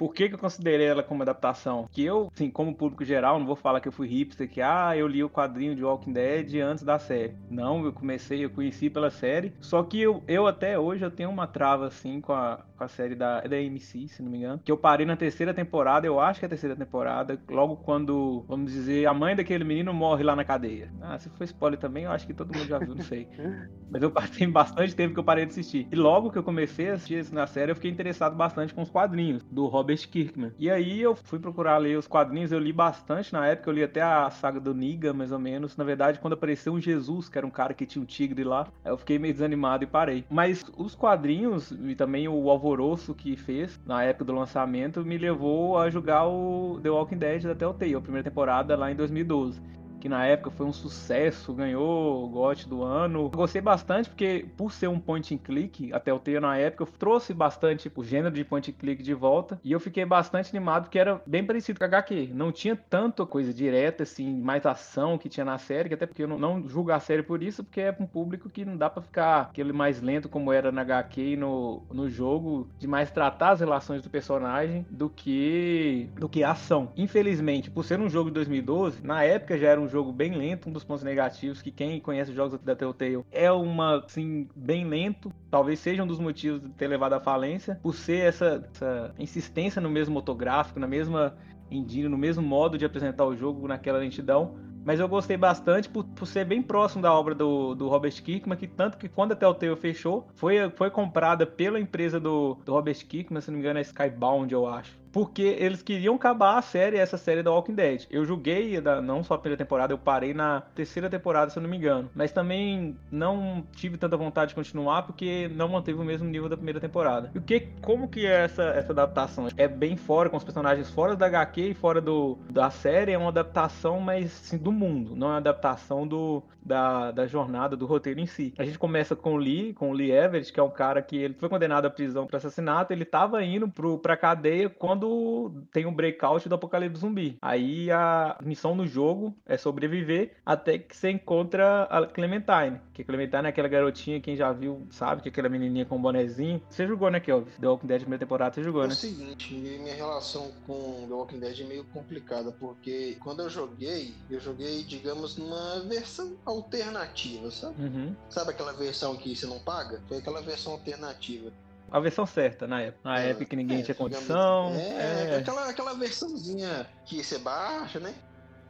[SPEAKER 2] Por que, que eu considerei ela como adaptação? Que eu, assim, como público geral, não vou falar que eu fui hipster, que ah, eu li o quadrinho de Walking Dead antes da série. Não, eu comecei, eu conheci pela série. Só que eu, eu até hoje eu tenho uma trava assim com a, com a série da, da AMC, se não me engano. Que eu parei na terceira temporada, eu acho que é a terceira temporada, logo quando, vamos dizer, a mãe daquele menino morre lá na cadeia. Ah, se for spoiler também, eu acho que todo mundo já viu, não sei. Mas eu passei bastante tempo que eu parei de assistir. E logo que eu comecei a assistir na série, eu fiquei interessado bastante com os quadrinhos do Robert Kirkman. E aí eu fui procurar ler os quadrinhos, eu li bastante na época, eu li até a saga do Niga, mais ou menos. Na verdade, quando apareceu um Jesus, que era um cara que tinha um tigre lá, eu fiquei meio desanimado e parei. Mas os quadrinhos e também o alvoroço que fez na época do lançamento me levou a jogar o The Walking Dead da Telltale, a primeira temporada lá em 2012 que na época foi um sucesso, ganhou o GOT do ano. Gostei bastante porque, por ser um point and click, até o Telltale na época, trouxe bastante o gênero de point and click de volta. E eu fiquei bastante animado porque era bem parecido com HQ. Não tinha tanta coisa direta, assim, mais ação que tinha na série, até porque eu não, não julgo a série por isso, porque é um público que não dá para ficar aquele mais lento como era na HQ e no, no jogo, de mais tratar as relações do personagem do que, do que ação. Infelizmente, por ser um jogo de 2012, na época já era um jogo bem lento, um dos pontos negativos que quem conhece os jogos da Telltale é uma, assim, bem lento. Talvez seja um dos motivos de ter levado à falência, por ser essa, essa insistência no mesmo motográfico, na mesma engine, no mesmo modo de apresentar o jogo naquela lentidão. Mas eu gostei bastante por, por ser bem próximo da obra do, do Robert Kirkman, que tanto que quando a Telltale fechou, foi, foi comprada pela empresa do, do Robert Kirkman, se não me engano é Skybound, eu acho porque eles queriam acabar a série, essa série da Walking Dead. Eu julguei da, não só a primeira temporada, eu parei na terceira temporada, se eu não me engano. Mas também não tive tanta vontade de continuar porque não manteve o mesmo nível da primeira temporada. E o que, como que é essa, essa adaptação? É bem fora, com os personagens fora da HQ e fora do, da série, é uma adaptação, mas sim, do mundo, não é uma adaptação do, da, da jornada, do roteiro em si. A gente começa com o Lee, com o Lee Everett, que é um cara que ele foi condenado à prisão por assassinato, ele tava indo pro, pra cadeia quando quando tem um breakout do apocalipse zumbi. Aí a missão no jogo é sobreviver até que você encontra a Clementine. Que Clementine é aquela garotinha, quem já viu sabe, que é aquela menininha com um bonezinho. Você jogou, né, Kelvis? The Walking Dead primeira temporada, você jogou,
[SPEAKER 1] é
[SPEAKER 2] né?
[SPEAKER 1] É o seguinte, minha relação com The Walking Dead é meio complicada, porque quando eu joguei, eu joguei, digamos, numa versão alternativa, sabe?
[SPEAKER 2] Uhum.
[SPEAKER 1] Sabe aquela versão que você não paga? Foi aquela versão alternativa
[SPEAKER 2] a versão certa na época. Na é, época que ninguém é, tinha condição.
[SPEAKER 1] Assim. É, é, Aquela, aquela versãozinha que você baixa, né?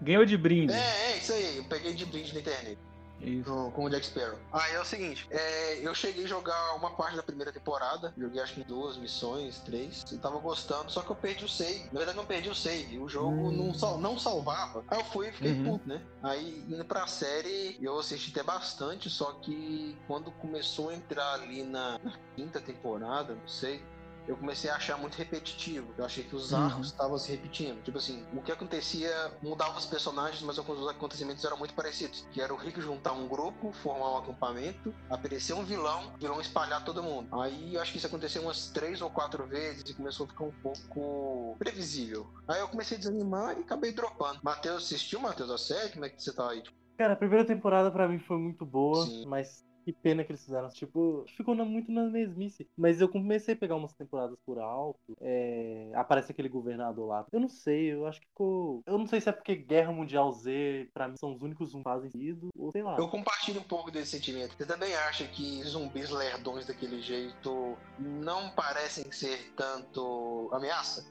[SPEAKER 2] Ganhou de brinde.
[SPEAKER 1] É, é isso aí. Eu peguei de brinde na internet.
[SPEAKER 2] Isso.
[SPEAKER 1] com o Jack Sparrow. Aí é o seguinte, é, eu cheguei a jogar uma parte da primeira temporada, joguei acho que duas missões, três, e tava gostando, só que eu perdi o save. Na verdade, eu perdi o save, o jogo hum. não, sal, não salvava. Aí eu fui e fiquei uhum. puto, né? Aí, indo pra série, eu assisti até bastante, só que quando começou a entrar ali na, na quinta temporada, não sei, eu comecei a achar muito repetitivo. Eu achei que os arcos uhum. estavam se repetindo. Tipo assim, o que acontecia mudava os personagens, mas os acontecimentos eram muito parecidos. Que era o Rick juntar um grupo, formar um acampamento, aparecer um vilão, o vilão espalhar todo mundo. Aí eu acho que isso aconteceu umas três ou quatro vezes e começou a ficar um pouco previsível. Aí eu comecei a desanimar e acabei dropando. Matheus, assistiu, Matheus, a série? Como é que você tá aí?
[SPEAKER 3] Cara, a primeira temporada para mim foi muito boa, Sim. mas que pena que eles fizeram. Tipo, ficou muito na mesmice. Mas eu comecei a pegar umas temporadas por alto. É... Aparece aquele governador lá. Eu não sei, eu acho que ficou. Eu não sei se é porque Guerra Mundial Z, pra mim, são os únicos zumbis fazem ou sei lá.
[SPEAKER 1] Eu compartilho um pouco desse sentimento. Você também acha que zumbis lerdões daquele jeito não parecem ser tanto ameaça?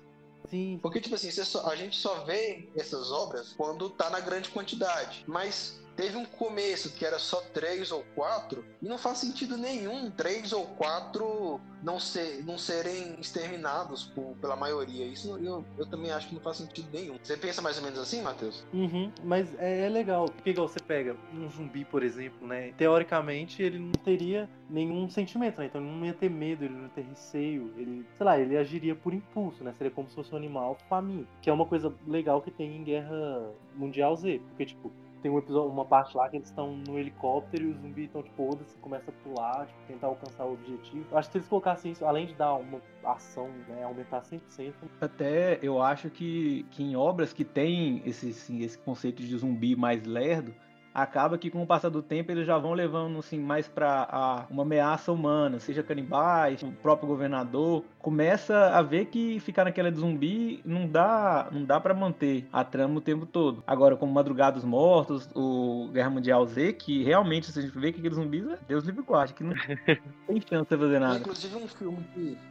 [SPEAKER 3] Sim.
[SPEAKER 1] Porque, tipo assim, só, a gente só vê essas obras quando tá na grande quantidade. Mas teve um começo que era só três ou quatro, e não faz sentido nenhum três ou quatro não, ser, não serem exterminados por, pela maioria. Isso eu, eu também acho que não faz sentido nenhum. Você pensa mais ou menos assim, Matheus?
[SPEAKER 3] Uhum, mas é, é legal, porque igual você pega um zumbi, por exemplo, né? Teoricamente ele não teria nenhum sentimento, né? Então ele não ia ter medo, ele não ia ter receio, ele, sei lá, ele agiria por impulso, né? Seria como se fosse um animal faminto, que é uma coisa legal que tem em Guerra Mundial Z, porque tipo, tem um episódio, uma parte lá que eles estão no helicóptero e os zumbis estão, tipo, foda-se, começa a pular, tipo, tentar alcançar o objetivo. Acho que se eles colocassem isso, além de dar uma ação, né, aumentar 100%.
[SPEAKER 2] Até eu acho que, que em obras que tem esse, assim, esse conceito de zumbi mais lerdo, acaba que com o passar do tempo eles já vão levando assim mais para uma ameaça humana, seja canibais, o próprio governador, começa a ver que ficar naquela de zumbi não dá, não dá para manter a trama o tempo todo. Agora como Madrugados Mortos, o Guerra Mundial Z, que realmente se a gente vê que aqueles zumbis, é Deus livre guarde, que não tem chance de fazer nada.
[SPEAKER 1] Inclusive um filme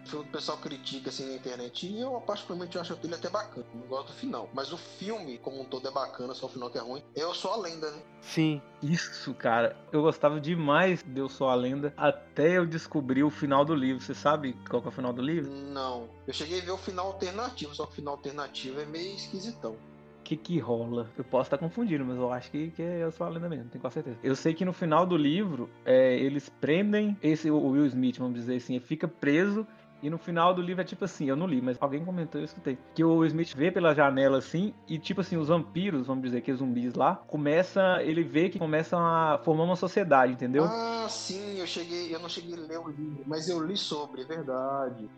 [SPEAKER 1] que o pessoal critica assim na internet e eu particularmente acho ele até bacana, não gosto do final, mas o filme como um todo é bacana, só o final que é ruim. Eu sou a lenda, né?
[SPEAKER 3] Sim.
[SPEAKER 2] Isso, cara. Eu gostava demais de Eu Sou a Lenda até eu descobrir o final do livro. Você sabe qual é o final do livro?
[SPEAKER 1] Não. Eu cheguei a ver o final alternativo, só que o final alternativo é meio esquisitão.
[SPEAKER 2] O que que rola? Eu posso estar confundindo, mas eu acho que, que é Eu Sou a Lenda mesmo, tenho quase certeza. Eu sei que no final do livro, é, eles prendem esse o Will Smith, vamos dizer assim, ele fica preso e no final do livro é tipo assim, eu não li, mas alguém comentou, eu escutei. Que o Smith vê pela janela assim, e tipo assim, os vampiros, vamos dizer que os zumbis lá, começa, ele vê que começam a formar uma sociedade, entendeu?
[SPEAKER 1] Ah, sim, eu cheguei, eu não cheguei a ler o livro, mas eu li sobre, é verdade.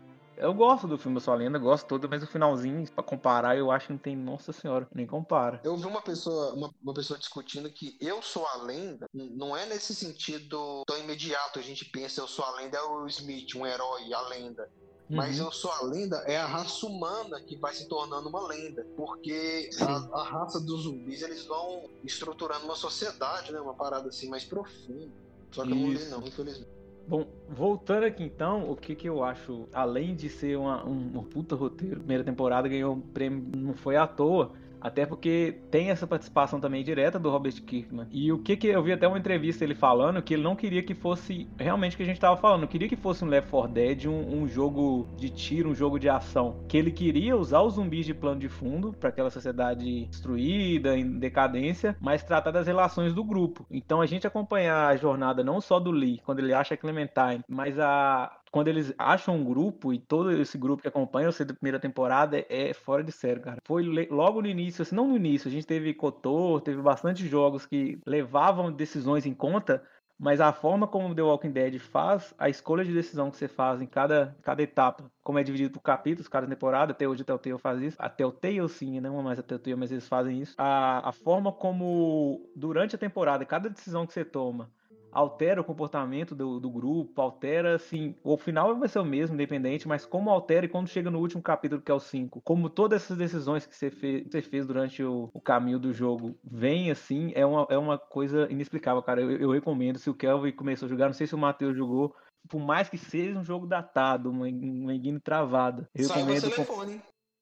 [SPEAKER 2] Eu gosto do filme Eu Sou a Lenda, gosto todo, mas o finalzinho, pra comparar, eu acho que não tem, nossa senhora, nem compara.
[SPEAKER 1] Eu vi uma pessoa, uma, uma pessoa discutindo que Eu Sou a Lenda não é nesse sentido tão imediato, a gente pensa Eu Sou a Lenda é o Smith, um herói, a lenda. Mas
[SPEAKER 2] Uhum.
[SPEAKER 1] eu sou a lenda é a raça humana que vai se tornando uma lenda. Porque a, a raça dos zumbis eles vão estruturando uma sociedade, né? Uma parada assim mais profunda. Só que eu não li,
[SPEAKER 2] Isso.
[SPEAKER 1] não, infelizmente.
[SPEAKER 2] Bom, voltando aqui então, o que que eu acho, além de ser uma, um, um puta roteiro, primeira temporada ganhou um prêmio, não foi à toa, até porque tem essa participação também direta do Robert Kirkman. E o que que eu vi até uma entrevista ele falando que ele não queria que fosse realmente o que a gente tava falando, queria que fosse um Left 4 Dead, um, um jogo de tiro, um jogo de ação, que ele queria usar os zumbis de plano de fundo para aquela sociedade destruída, em decadência, mas tratar das relações do grupo. Então a gente acompanhar a jornada não só do Lee, quando ele acha a Clementine, mas a quando eles acham um grupo e todo esse grupo que acompanha você da primeira temporada é, é fora de sério, cara. Foi logo no início, assim, não no início, a gente teve Kotor, teve bastante jogos que levavam decisões em conta, mas a forma como The Walking Dead faz, a escolha de decisão que você faz em cada, cada etapa, como é dividido por capítulos, cada temporada, até hoje a Telltale faz isso, a Telltale sim, não mais a Telltale, mas eles fazem isso. A, a forma como, durante a temporada, cada decisão que você toma, altera o comportamento do, do grupo, altera, assim, o final vai ser o mesmo, independente, mas como altera e quando chega no último capítulo, que é o 5, como todas essas decisões que você fez, você fez durante o, o caminho do jogo vem, assim, é uma, é uma coisa inexplicável, cara. Eu, eu recomendo, se o Kelvin começou a jogar, não sei se o Matheus jogou, por mais que seja um jogo datado, uma, uma engine travada, eu
[SPEAKER 1] Sai
[SPEAKER 2] recomendo com-
[SPEAKER 1] telefone.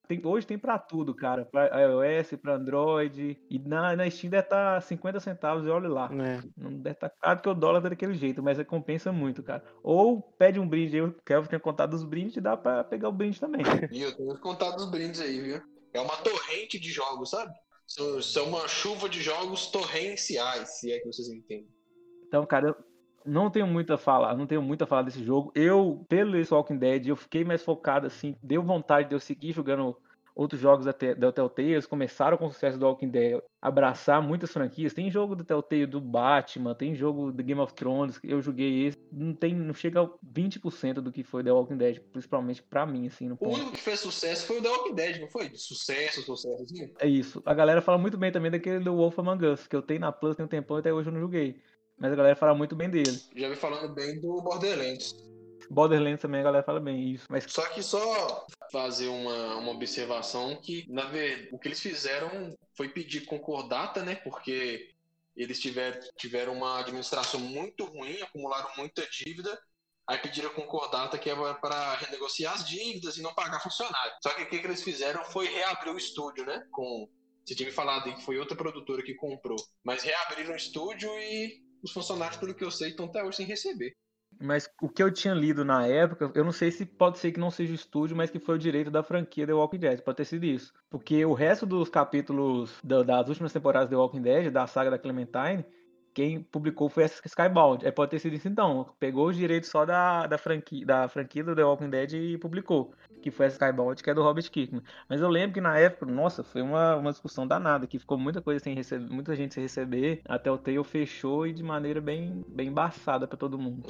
[SPEAKER 2] Tem- hoje tem pra tudo, cara. Pra iOS, pra Android. E na, na Steam deve estar 50 centavos e olha lá.
[SPEAKER 3] É.
[SPEAKER 2] Não deve estar caro que o dólar tá daquele jeito, mas compensa muito, cara. Ou pede um brinde aí, o Kelvin tem contado os brindes e dá pra pegar o brinde também.
[SPEAKER 1] E eu tenho contado os brindes aí, viu? É uma torrente de jogos, sabe? São, são uma chuva de jogos torrenciais, se é que vocês entendem.
[SPEAKER 2] Então, cara, eu não tenho muito a falar, não tenho muito a falar desse jogo. Eu, pelo esse Walking Dead, eu fiquei mais focado, assim, deu vontade de eu seguir jogando outros jogos da, da Telltale. Eles começaram com o sucesso do Walking Dead, abraçar muitas franquias. Tem jogo do Telltale do Batman, tem jogo do Game of Thrones, que eu joguei esse. Não, tem, não chega a 20% do que foi The Walking Dead, principalmente pra mim, assim, no
[SPEAKER 1] O
[SPEAKER 2] ponto.
[SPEAKER 1] único que fez sucesso foi o The Walking Dead, não foi? Sucesso, sucesso, assim.
[SPEAKER 2] É isso. A galera fala muito bem também daquele do Wolf Among Us, que eu tenho na Plus tem um tempão até hoje eu não joguei. Mas a galera fala muito bem dele.
[SPEAKER 1] Já vi falando bem do Borderlands.
[SPEAKER 2] Borderlands também a galera fala bem isso. Mas
[SPEAKER 1] Só que só fazer uma, uma observação que, na verdade, o que eles fizeram foi pedir concordata, né? Porque eles tiver, tiveram uma administração muito ruim, acumularam muita dívida. Aí pediram concordata que é para renegociar as dívidas e não pagar funcionário. Só que o que, eles fizeram foi reabrir o estúdio, né? Com Você tinha me falado que foi outra produtora que comprou. Mas reabriram o estúdio e os funcionários, pelo que eu sei, estão até hoje sem receber.
[SPEAKER 2] Mas o que eu tinha lido na época, eu não sei se pode ser que não seja o estúdio, mas que foi o direito da franquia The Walking Dead. Pode ter sido isso. Porque o resto dos capítulos da- das últimas temporadas de The Walking Dead, da saga da Clementine, quem publicou foi essa Skybound. É, pode ter sido isso então. Pegou os direitos só da, da, franquia, da franquia do The Walking Dead e publicou. Que foi a Skybound, que é do Robert Kirkman. Mas eu lembro que na época, nossa, foi uma, uma discussão danada, que ficou muita coisa sem receber, muita gente sem receber. Até o Tale fechou e de maneira bem, bem embaçada pra todo mundo.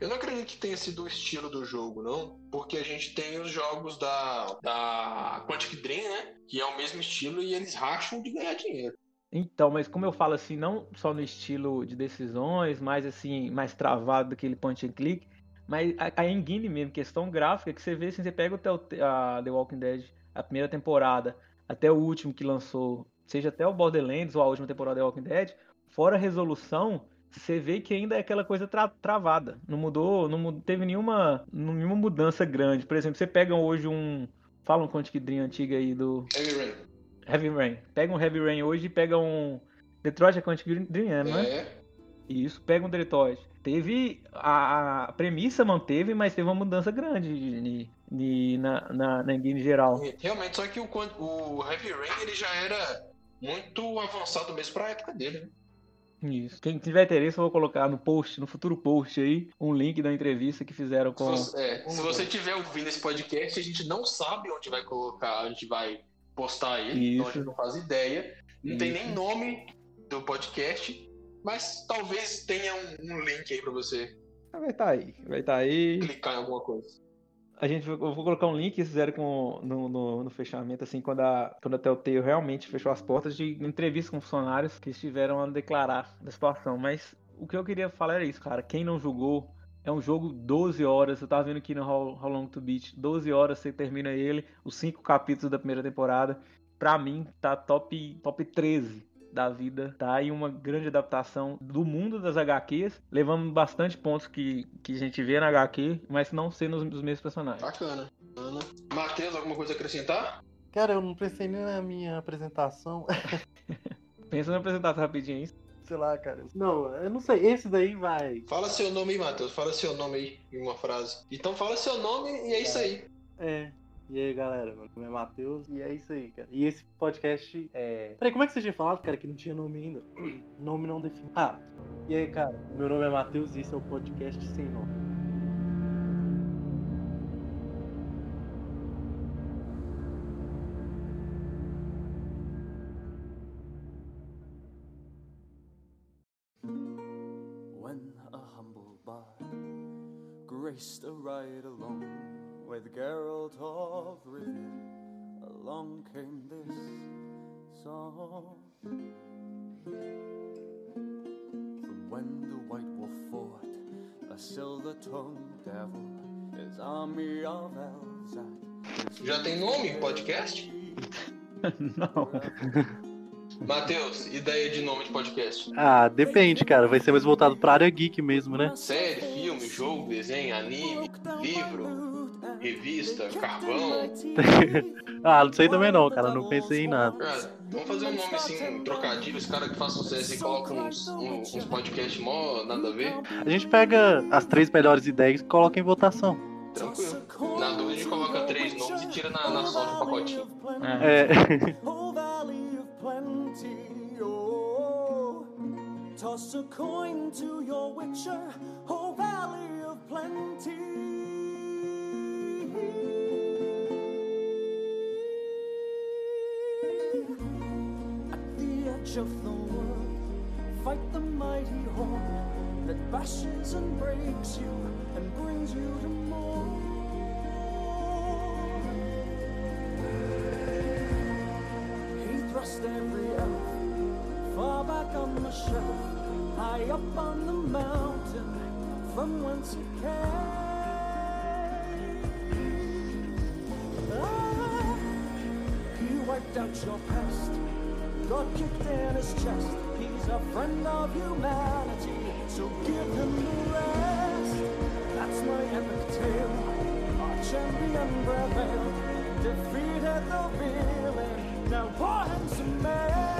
[SPEAKER 1] Eu não acredito que tenha sido o estilo do jogo, não. Porque a gente tem os jogos da, da Quantic Dream, né? Que é o mesmo estilo e eles racham de ganhar dinheiro.
[SPEAKER 2] Então, mas como eu falo assim, não só no estilo de decisões, mais assim, mais travado daquele point and click, mas a, a engine mesmo, questão gráfica, que você vê assim, você pega o Tellta- a The Walking Dead, a primeira temporada, até o último que lançou, seja até o Borderlands ou a última temporada da The Walking Dead, fora a resolução, você vê que ainda é aquela coisa tra- travada. Não mudou, não mu- teve nenhuma, nenhuma mudança grande. Por exemplo, você pega hoje um. Fala um Quantic Dream antiga aí do.
[SPEAKER 1] Heavy Rain.
[SPEAKER 2] Heavy Rain. Pega um Heavy Rain hoje e pega um. Detroit é Quantic Dream, é, não é? Isso, pega um Detroit. Teve. A, a premissa manteve, mas teve uma mudança grande de- de- na, na, na engine geral.
[SPEAKER 1] Realmente, só que o, o Heavy Rain ele já era muito avançado mesmo pra época dele, né?
[SPEAKER 2] Isso. Quem tiver interesse, eu vou colocar no post, no futuro post aí, um link da entrevista que fizeram
[SPEAKER 1] Se
[SPEAKER 2] com.
[SPEAKER 1] você, é, se você tiver ouvindo esse podcast, a gente não sabe onde vai colocar, a gente vai postar ele, então a gente não faz ideia. Não tem
[SPEAKER 2] Isso.
[SPEAKER 1] nem nome do podcast, mas talvez tenha um, um link aí pra você
[SPEAKER 2] Vai estar aí. Vai estar aí.
[SPEAKER 1] clicar em alguma coisa.
[SPEAKER 2] A gente, eu vou colocar um link que fizeram com, no, no, no fechamento, assim, quando a, quando a Telltale realmente fechou as portas de entrevista com funcionários que estiveram a declarar da situação. Mas o que eu queria falar era isso, cara. Quem não jogou, é um jogo 12 horas. Eu tava vendo aqui no How, How Long to Beat. 12 horas você termina ele, os cinco capítulos da primeira temporada. Pra mim, tá top, top 13 da vida, tá? aí uma grande adaptação do mundo das HQs, levando bastante pontos que, que a gente vê na HQ, mas não sendo os, os mesmos personagens.
[SPEAKER 1] Bacana. bacana. Matheus, alguma coisa a acrescentar?
[SPEAKER 3] Cara, eu não pensei nem na minha apresentação.
[SPEAKER 2] Pensa na apresentação rapidinho aí.
[SPEAKER 3] Sei lá, cara. Não, eu não sei. Esse daí vai.
[SPEAKER 1] Fala seu nome aí, Matheus. Fala seu nome aí em uma frase. Então fala seu nome e é isso aí.
[SPEAKER 3] É. E aí, galera, meu nome é Matheus e é isso aí, cara. E esse podcast é. Peraí, como é que você tinha falado, cara, que não tinha nome ainda? nome não definido. Ah, e aí, cara, meu nome é Matheus e esse é o podcast sem nome.
[SPEAKER 7] Graced a ride along with Geralt of Rivia, along came this song. From when the White Wolf fought a silver-tongued devil, his army of elves at
[SPEAKER 1] Já tem nome podcast?
[SPEAKER 2] não.
[SPEAKER 1] Matheus, ideia de nome de podcast?
[SPEAKER 3] Ah, depende, cara. Vai ser mais voltado pra área geek mesmo, né?
[SPEAKER 1] Filme, jogo, desenho, anime, livro, revista, carvão.
[SPEAKER 3] ah, não sei também não, cara. Não pensei em nada.
[SPEAKER 1] Cara, vamos fazer um nome assim, um trocadilho, os caras que façam sucesso e colocam uns, uns, uns podcasts mó nada a ver.
[SPEAKER 3] A gente pega as três melhores ideias e coloca em votação.
[SPEAKER 1] Tranquilo. Na dúvida a gente coloca três nomes e tira na, na sorte o pacotinho.
[SPEAKER 2] É.
[SPEAKER 3] É.
[SPEAKER 7] Valley of plenty, toss a coin to your witcher, oh, valley of plenty. At the edge of the world, fight the mighty horn that bashes and breaks you and brings you to more. He thrust every elf far back on the shelf, high up on the mountain from whence he came. Ah, he wiped out your past, God kicked in his chest. He's a friend of humanity, so give him the rest. That's my epic tale. Our champion prevailed, defeated the villain, Now, poor handsome man.